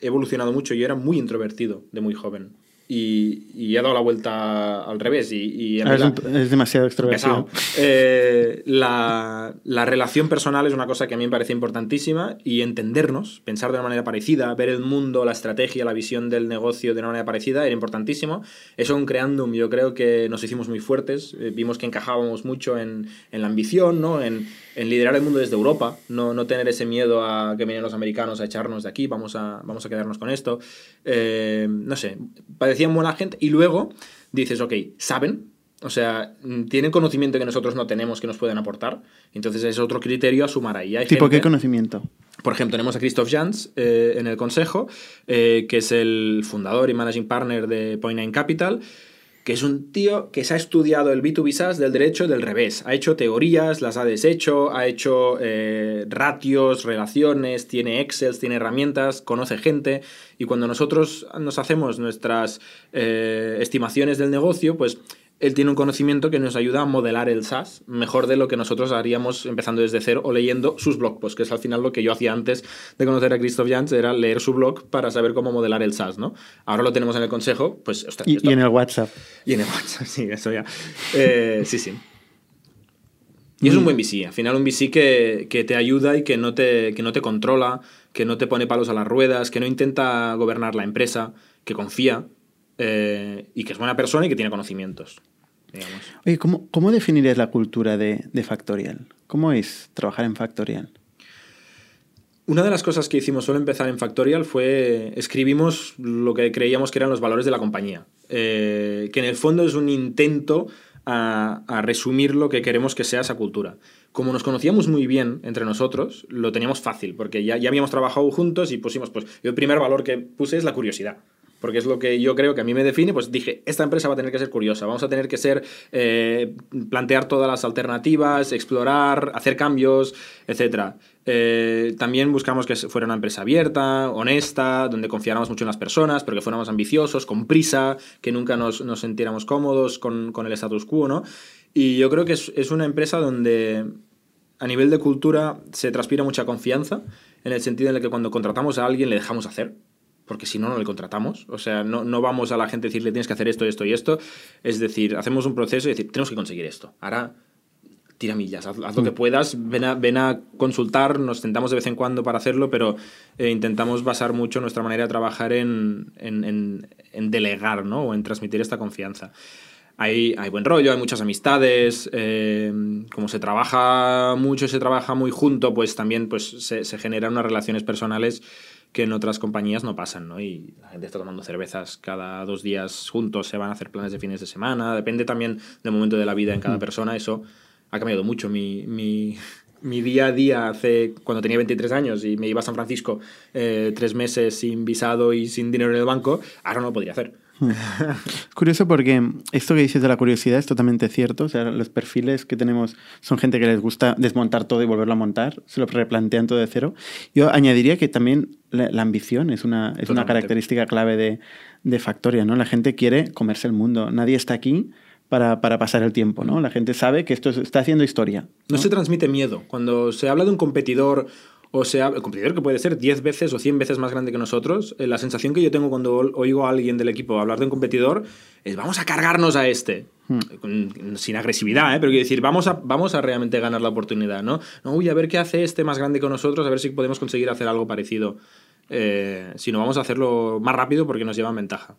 he evolucionado mucho, yo era muy introvertido de muy joven. Y, y, he dado la vuelta al revés. Y, y ah, es, es, demasiado extrovertido. Eh, la, la, relación personal es una cosa que a mí me parece importantísima y entendernos, pensar de una manera parecida, ver el mundo, la estrategia, la visión del negocio de una manera parecida era importantísimo. Eso en Creandum yo creo que nos hicimos muy fuertes, eh, vimos que encajábamos mucho en, en la ambición, ¿no? en, en, liderar el mundo desde Europa, no, no tener ese miedo a que vienen los americanos a echarnos de aquí, vamos a, vamos a quedarnos con esto. Eh, no sé, parecían buena gente y luego dices, ok, ¿saben? O sea, tienen conocimiento que nosotros no tenemos que nos pueden aportar. Entonces es otro criterio a sumar ahí. Hay ¿Tipo gente, qué conocimiento? Por ejemplo, tenemos a Christoph Jans eh, en el consejo, eh, que es el fundador y managing partner de Point Nine Capital que es un tío que se ha estudiado el B2B SaaS del derecho del revés. Ha hecho teorías, las ha deshecho, ha hecho eh, ratios, relaciones, tiene Excel, tiene herramientas, conoce gente. Y cuando nosotros nos hacemos nuestras eh, estimaciones del negocio, pues él tiene un conocimiento que nos ayuda a modelar el SaaS mejor de lo que nosotros haríamos empezando desde cero o leyendo sus blog posts, que es al final lo que yo hacía antes de conocer a Christoph Jans, era leer su blog para saber cómo modelar el SaaS, ¿no? Ahora lo tenemos en el consejo, pues... Ostras, y, y, en el WhatsApp. Y en el WhatsApp, sí, eso ya. Eh, sí, sí. Y es un buen VC, al final un VC que, que te ayuda y que no te, que no te controla, que no te pone palos a las ruedas, que no intenta gobernar la empresa, que confía, eh, y que es buena persona y que tiene conocimientos. Digamos. Oye, ¿cómo, cómo definirías la cultura de, de, Factorial? ¿Cómo es trabajar en Factorial? Una de las cosas que hicimos solo empezar en Factorial fue escribimos lo que creíamos que eran los valores de la compañía, eh, que en el fondo es un intento a, a, resumir lo que queremos que sea esa cultura. Como nos conocíamos muy bien entre nosotros, lo teníamos fácil, porque ya, ya habíamos trabajado juntos y pusimos, pues, el primer valor que puse es la curiosidad porque es lo que yo creo que a mí me define, pues dije, esta empresa va a tener que ser curiosa, vamos a tener que ser, eh, plantear todas las alternativas, explorar, hacer cambios, etc. Eh, también buscamos que fuera una empresa abierta, honesta, donde confiáramos mucho en las personas, pero que fuéramos ambiciosos, con prisa, que nunca nos, nos sintiéramos cómodos con, con, el status quo, ¿no? Y yo creo que es, es una empresa donde a nivel de cultura se transpira mucha confianza, en el sentido en el que cuando contratamos a alguien le dejamos hacer porque si no, no le contratamos. O sea, no, no vamos a la gente a decirle tienes que hacer esto, esto y esto. Es decir, hacemos un proceso y decir, tenemos que conseguir esto. Ahora, tira millas, haz, lo que mm. puedas, ven a, ven a, consultar, nos tentamos de vez en cuando para hacerlo, pero eh, intentamos basar mucho nuestra manera de trabajar en, en, en, delegar, ¿no? O en transmitir esta confianza. Hay, hay, buen rollo, hay muchas amistades, eh, como se trabaja mucho, se trabaja muy junto, pues también pues, se, se generan unas relaciones personales que en otras compañías no pasan, ¿no? Y la gente está tomando cervezas cada dos días juntos, se van a hacer planes de fines de semana, depende también del momento de la vida en cada persona, eso ha cambiado mucho. Mi, mi, mi día a día hace cuando tenía 23 años y me iba a San Francisco eh, tres meses sin visado y sin dinero en el banco, ahora no lo podría hacer. Es curioso porque esto que dices de la curiosidad es totalmente cierto. O sea, los perfiles que tenemos son gente que les gusta desmontar todo y volverlo a montar, se lo replantean todo de cero. Yo añadiría que también la, ambición es una, es una característica clave de, de Factoria, ¿no? La gente quiere comerse el mundo. Nadie está aquí para, para, pasar el tiempo, ¿no? La gente sabe que esto está haciendo historia. ¿no? no se transmite miedo. Cuando se habla de un competidor o sea, el competidor que puede ser 10 veces o 100 veces más grande que nosotros, eh, la sensación que yo tengo cuando oigo a alguien del equipo hablar de un competidor es vamos a cargarnos a este. Hmm. Sin agresividad, ¿eh? pero quiero decir, vamos a, vamos a realmente ganar la oportunidad, ¿no? ¿no? Uy, a ver qué hace este más grande que nosotros, a ver si podemos conseguir hacer algo parecido. Eh, si no, vamos a hacerlo más rápido porque nos llevan ventaja.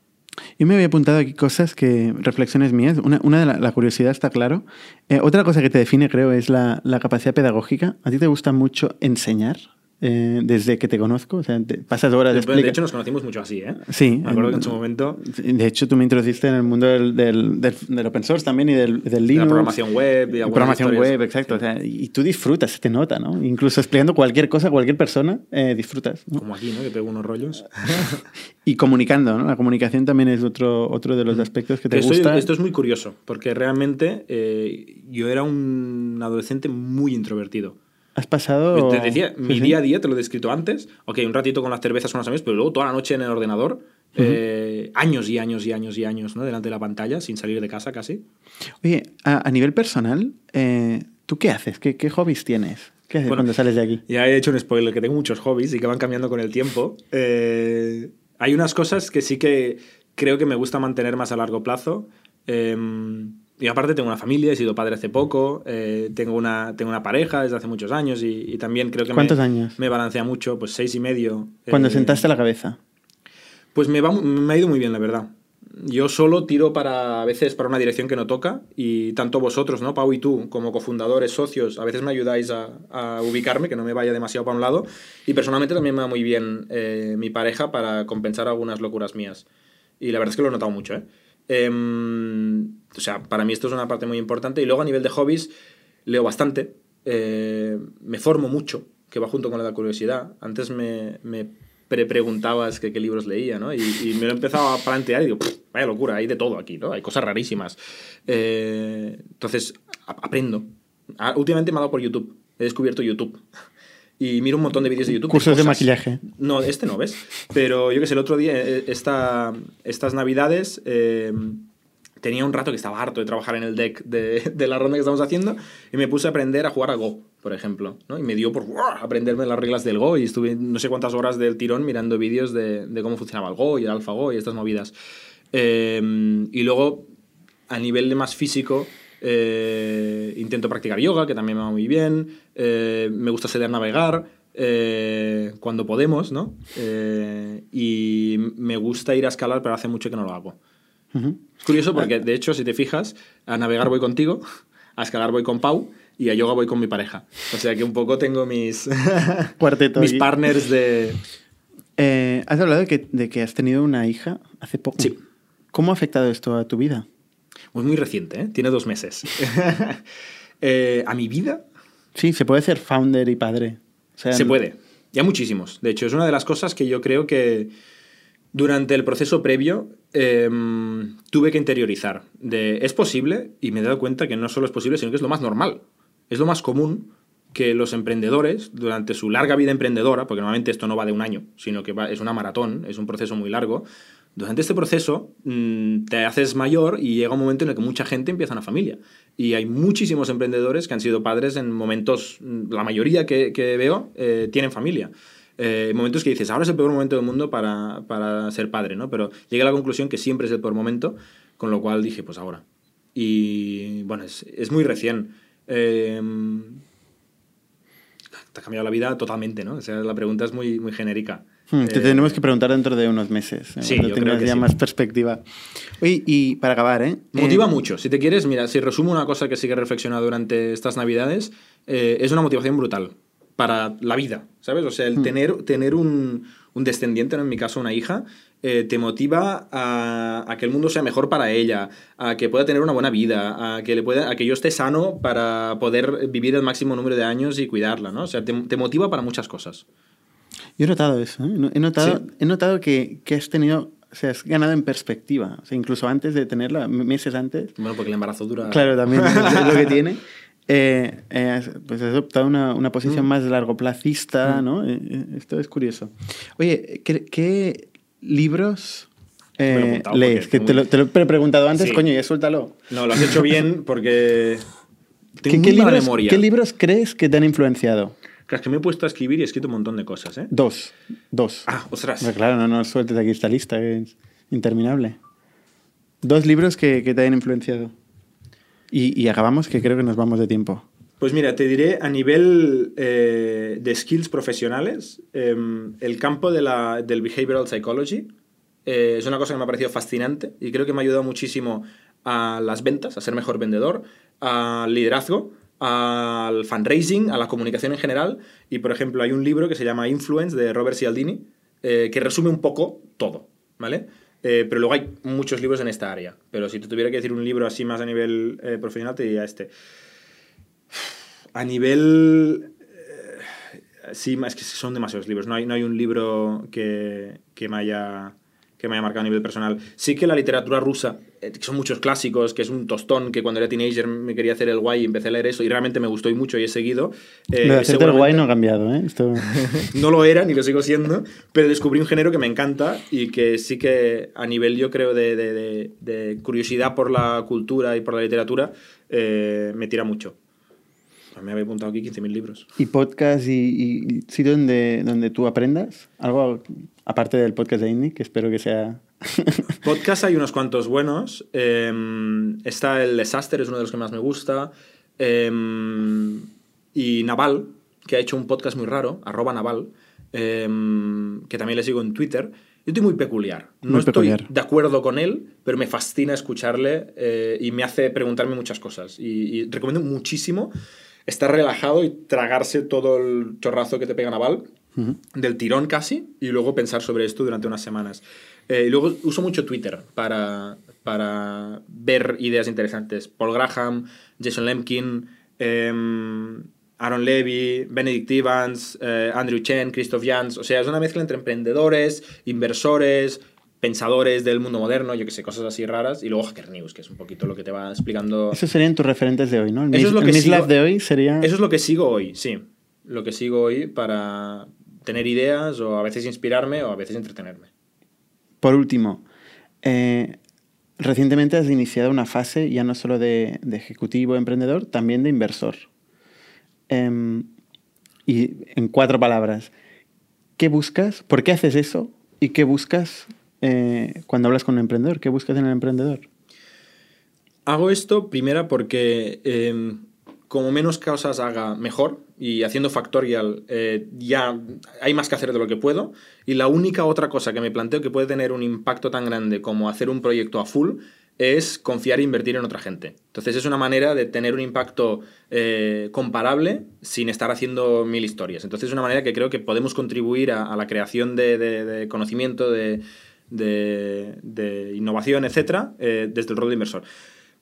Yo me había apuntado aquí cosas que, reflexiones mías. Una, una de la, la, curiosidad está claro. Eh, otra cosa que te define, creo, es la, la, capacidad pedagógica. ¿A ti te gusta mucho enseñar? Eh, desde que te conozco. O sea, te pasas horas de, de hecho, nos conocimos mucho así, ¿eh? Sí. Me acuerdo que en su momento. De hecho, tú me introduciste en el mundo del, del, del, open source también y del, del Linux. La programación web. Y programación web, exacto. Sí. O sea, y tú disfrutas, se te nota, ¿no? Incluso explicando cualquier cosa, cualquier persona, eh, disfrutas. ¿no? Como aquí, ¿no? Que pego unos rollos. y comunicando, ¿no? La comunicación también es otro, otro de los aspectos que te esto, gusta. Esto es muy curioso, porque realmente eh, yo era un adolescente muy introvertido. ¿Has pasado...? Te decía, sí, mi sí. día a día, te lo he descrito antes. Ok, un ratito con las cervezas con los amigos, pero luego toda la noche en el ordenador. Uh -huh. eh, años y años y años y años, ¿no? Delante de la pantalla, sin salir de casa casi. Oye, a, a nivel personal, eh, ¿tú qué haces? ¿Qué, qué hobbies tienes? ¿Qué haces bueno, cuando sales de aquí? Ya he hecho un spoiler, que tengo muchos hobbies y que van cambiando con el tiempo. Eh, hay unas cosas que sí que creo que me gusta mantener más a largo plazo. Y aparte tengo una familia, he sido padre hace poco, eh, tengo, una, tengo una pareja desde hace muchos años y, y también creo que ¿Cuántos me, años? me balancea mucho, pues seis y medio. Cuando eh, sentaste la cabeza. Pues me, va, me ha ido muy bien, la verdad. Yo solo tiro para, a veces para una dirección que no toca y tanto vosotros, ¿no? Pau y tú, como cofundadores, socios, a veces me ayudáis a, a ubicarme, que no me vaya demasiado para un lado. Y personalmente también me va muy bien eh, mi pareja para compensar algunas locuras mías. Y la verdad es que lo he notado mucho, ¿eh? Eh, o sea, para mí esto es una parte muy importante. Y luego a nivel de hobbies, leo bastante, eh, me formo mucho, que va junto con la curiosidad. Antes me, me pre preguntabas que qué libros leía, ¿no? Y, y, me lo he empezado a plantear y digo, vaya locura, hay de todo aquí, ¿no? Hay cosas rarísimas. Eh, entonces, aprendo. Ah, últimamente me ha dado por YouTube. He descubierto YouTube y miro un montón de vídeos de YouTube. Cursos de, de maquillaje. No, este no, ¿ves? Pero yo que sé, el otro día, eh, esta, estas navidades, eh, tenía un rato que estaba harto de trabajar en el deck de, de, la ronda que estamos haciendo y me puse a aprender a jugar a Go, por ejemplo. ¿no? Y me dio por ¡buah! aprenderme las reglas del Go y estuve no sé cuántas horas del tirón mirando vídeos de, de cómo funcionaba el Go y el AlphaGo y estas movidas. Eh, y luego, a nivel de más físico, eh, intento practicar yoga, que también me va muy bien. Eh, me gusta salir a navegar eh, cuando podemos, ¿no? Y me gusta ir a escalar, pero hace mucho que no lo hago. Uh -huh. Es curioso porque, de hecho, si te fijas, a navegar voy contigo, a escalar voy con Pau. y a yoga voy con mi pareja. O sea que un poco tengo mis, Cuarteto mis partners de... Has hablado de que, de que has tenido una hija hace poco. Sí. ¿Cómo ha afectado esto a tu vida? Pues muy reciente, ¿eh? Tiene dos meses. Eh, a mi vida Sí, se puede ser founder y padre. O sea, Se puede. Ya muchísimos. De hecho, es una de las cosas que yo creo que durante el proceso previo em, tuve que interiorizar. De, es posible, y me he dado cuenta que no solo es posible, sino que es lo más normal. Es lo más común que los emprendedores, durante su larga vida emprendedora, porque normalmente esto no va de un año, sino que va- es una maratón, es un proceso muy largo, durante este proceso mm, te haces mayor y llega un momento en el que mucha gente empieza una familia. Y hay muchísimos emprendedores que han sido padres en momentos, mm, la mayoría que, que veo, eh, tienen familia. Eh, momentos que dices, ahora es el peor momento del mundo para, para ser padre, ¿no? Pero llegué a la conclusión que siempre es el peor momento, con lo cual dije, pues ahora. Y bueno, es, es muy recién. Eh, te ha cambiado la vida totalmente, ¿no? O sea, la pregunta es muy, muy genérica. Hmm, te Eh, tenemos que preguntar dentro de unos meses. eh, Sí, yo creo tengas que ya sí. más perspectiva. Oye, y para acabar, ¿eh? Motiva Eh, mucho. Si te quieres, mira, si resumo una cosa que sí que he reflexionado durante estas navidades, eh, es una motivación brutal para la vida, ¿sabes? O sea, el tener, tener un, un descendiente, ¿no? en mi caso una hija, eh, te motiva a, a que el mundo sea mejor para ella, a que pueda tener una buena vida, a que, le pueda, a que yo esté sano para poder vivir el máximo número de años y cuidarla, ¿no? O sea, te, te motiva para muchas cosas. Yo he notado eso. ¿eh? He notado, Sí. he notado que, que has tenido, o sea, has ganado en perspectiva. O sea, incluso antes de tenerla, meses antes. Bueno, porque el embarazo dura... Claro, también es lo que tiene. Eh, eh, pues has adoptado una, una posición Mm. más largoplacista, ¿no? Eh, eh, esto es curioso. Oye, ¿qué, qué libros eh, lees? Que te lo, te lo he preguntado antes, Sí. coño, ya suéltalo. No, lo has hecho bien porque... Tengo ¿Qué, muy qué mala libros, memoria. ¿Qué libros crees que te han influenciado? Claro, es que me he puesto a escribir y he escrito un montón de cosas, ¿eh? Dos. Dos. Ah, ostras. Hombre, claro, no nos sueltes aquí esta lista, que es interminable. Dos libros que, que te hayan influenciado. Y, y acabamos, que creo que nos vamos de tiempo. Pues mira, te diré a nivel eh, de skills profesionales, em, el campo de la, del behavioral psychology eh, es una cosa que me ha parecido fascinante y creo que me ha ayudado muchísimo a las ventas, a ser mejor vendedor, al liderazgo, al fundraising, a la comunicación en general. Y por ejemplo, hay un libro que se llama Influence de Robert Cialdini eh, que resume un poco todo, ¿vale? Eh, pero luego hay muchos libros en esta área. Pero si te tuviera que decir un libro así más a nivel eh, profesional, te diría este. A nivel... sí, es que son demasiados libros. No hay, no hay un libro que, que, me haya, que me haya marcado a nivel personal. Sí que la literatura rusa, eh, que son muchos clásicos, que es un tostón, que cuando era teenager me quería hacer el guay y empecé a leer eso y realmente me gustó y mucho y he seguido. Eh, hacerte el guay no ha cambiado, ¿eh? Esto... no lo era ni lo sigo siendo, pero descubrí un género que me encanta y que sí que a nivel yo creo de, de- de- de curiosidad por la cultura y por la literatura eh, me tira mucho. Me había apuntado aquí 15.000 libros. ¿Y podcast y, y sitio donde, donde tú aprendas? Algo aparte del podcast de Indie, que espero que sea... Podcast hay unos cuantos buenos. Eh, está el Desaster, es uno de los que más me gusta. Eh, y Naval, que ha hecho un podcast muy raro, arroba Naval, eh, que también le sigo en Twitter. Yo estoy muy peculiar. No Muy estoy peculiar. de acuerdo con él, pero me fascina escucharle eh, y me hace preguntarme muchas cosas. Y, y recomiendo muchísimo estar relajado y tragarse todo el chorrazo que te pega Naval del tirón casi, y luego pensar sobre esto durante unas semanas. Eh, y luego uso mucho Twitter para, para ver ideas interesantes. Paul Graham, Jason Lemkin, em, Aaron Levy, Benedict Evans, eh, Andrew Chen, Christoph Jans. O sea, es una mezcla entre emprendedores, inversores, pensadores del mundo moderno, yo que sé, cosas así raras. Y luego Hacker News, que es un poquito lo que te va explicando. Esos serían tus referentes de hoy, ¿no? El, Eso Miss- es lo que sigo- de hoy sería... Eso es lo que sigo hoy, sí. Lo que sigo hoy para tener ideas o a veces inspirarme o a veces entretenerme. Por último, eh, recientemente has iniciado una fase ya no solo de, de ejecutivo emprendedor, también de inversor. Em, y en cuatro palabras, ¿qué buscas? ¿Por qué haces eso? ¿Y qué buscas eh, cuando hablas con un emprendedor? ¿Qué buscas en el emprendedor? Hago esto primera porque eh, como menos cosas haga mejor y haciendo factorial eh, ya hay más que hacer de lo que puedo y la única otra cosa que me planteo que puede tener un impacto tan grande como hacer un proyecto a full es confiar e invertir en otra gente. Entonces es una manera de tener un impacto eh, comparable sin estar haciendo mil historias. Entonces es una manera que creo que podemos contribuir a, la creación de, conocimiento, de, innovación, etcétera, eh, desde el rol de inversor.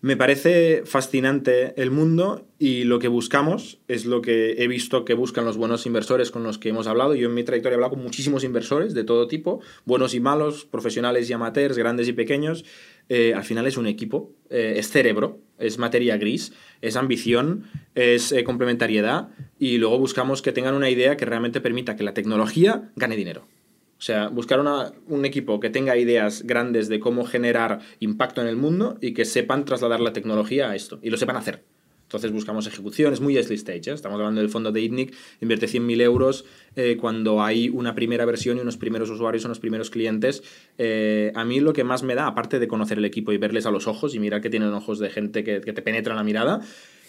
Me parece fascinante el mundo y lo que buscamos es lo que he visto que buscan los buenos inversores con los que hemos hablado. Yo en mi trayectoria he hablado con muchísimos inversores de todo tipo, buenos y malos, profesionales y amateurs, grandes y pequeños. Eh, al final es un equipo, eh, es cerebro, es materia gris, es ambición, es eh, complementariedad y luego buscamos que tengan una idea que realmente permita que la tecnología gane dinero. O sea, buscar un equipo que tenga ideas grandes de cómo generar impacto en el mundo y que sepan trasladar la tecnología a esto y lo sepan hacer. Entonces buscamos ejecución, es muy early stage. ¿eh? Estamos hablando del fondo de ITNIC, invierte 100.000 euros eh, cuando hay una primera versión y unos primeros usuarios, unos primeros clientes. Eh, a mí lo que más me da, aparte de conocer el equipo y verles a los ojos y mirar que tienen ojos de gente que, que te penetra la mirada,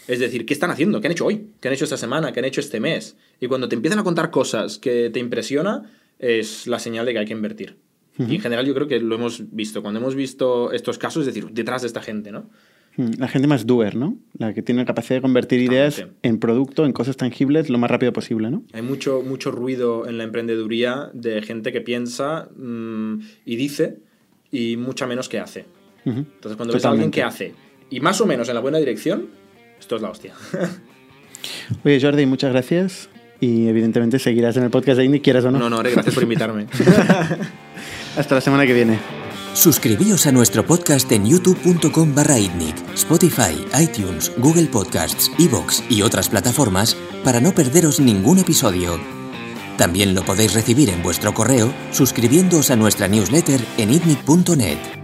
es decir, ¿qué están haciendo? ¿Qué han hecho hoy? ¿Qué han hecho esta semana? ¿Qué han hecho este mes? Y cuando te empiezan a contar cosas que te impresiona, es la señal de que hay que invertir. Y en general yo creo que lo hemos visto. Cuando hemos visto estos casos, es decir, detrás de esta gente, ¿no? La gente más doer, ¿no? La que tiene la capacidad de convertir ideas en producto, en cosas tangibles, lo más rápido posible, ¿no? Hay mucho, mucho ruido en la emprendeduría de gente que piensa mm, y dice y mucha menos que hace. Entonces, cuando ves a alguien que hace y más o menos en la buena dirección, esto es la hostia. Oye, Jordi, muchas gracias. Y evidentemente seguirás en el podcast de Indie, quieras o no. No, no, gracias por invitarme. Hasta la semana que viene. Suscribíos a nuestro podcast en youtube.com barra Spotify, iTunes, Google Podcasts, Evox y otras plataformas para no perderos ningún episodio. También lo podéis recibir en vuestro correo suscribiéndoos a nuestra newsletter en itnic.net.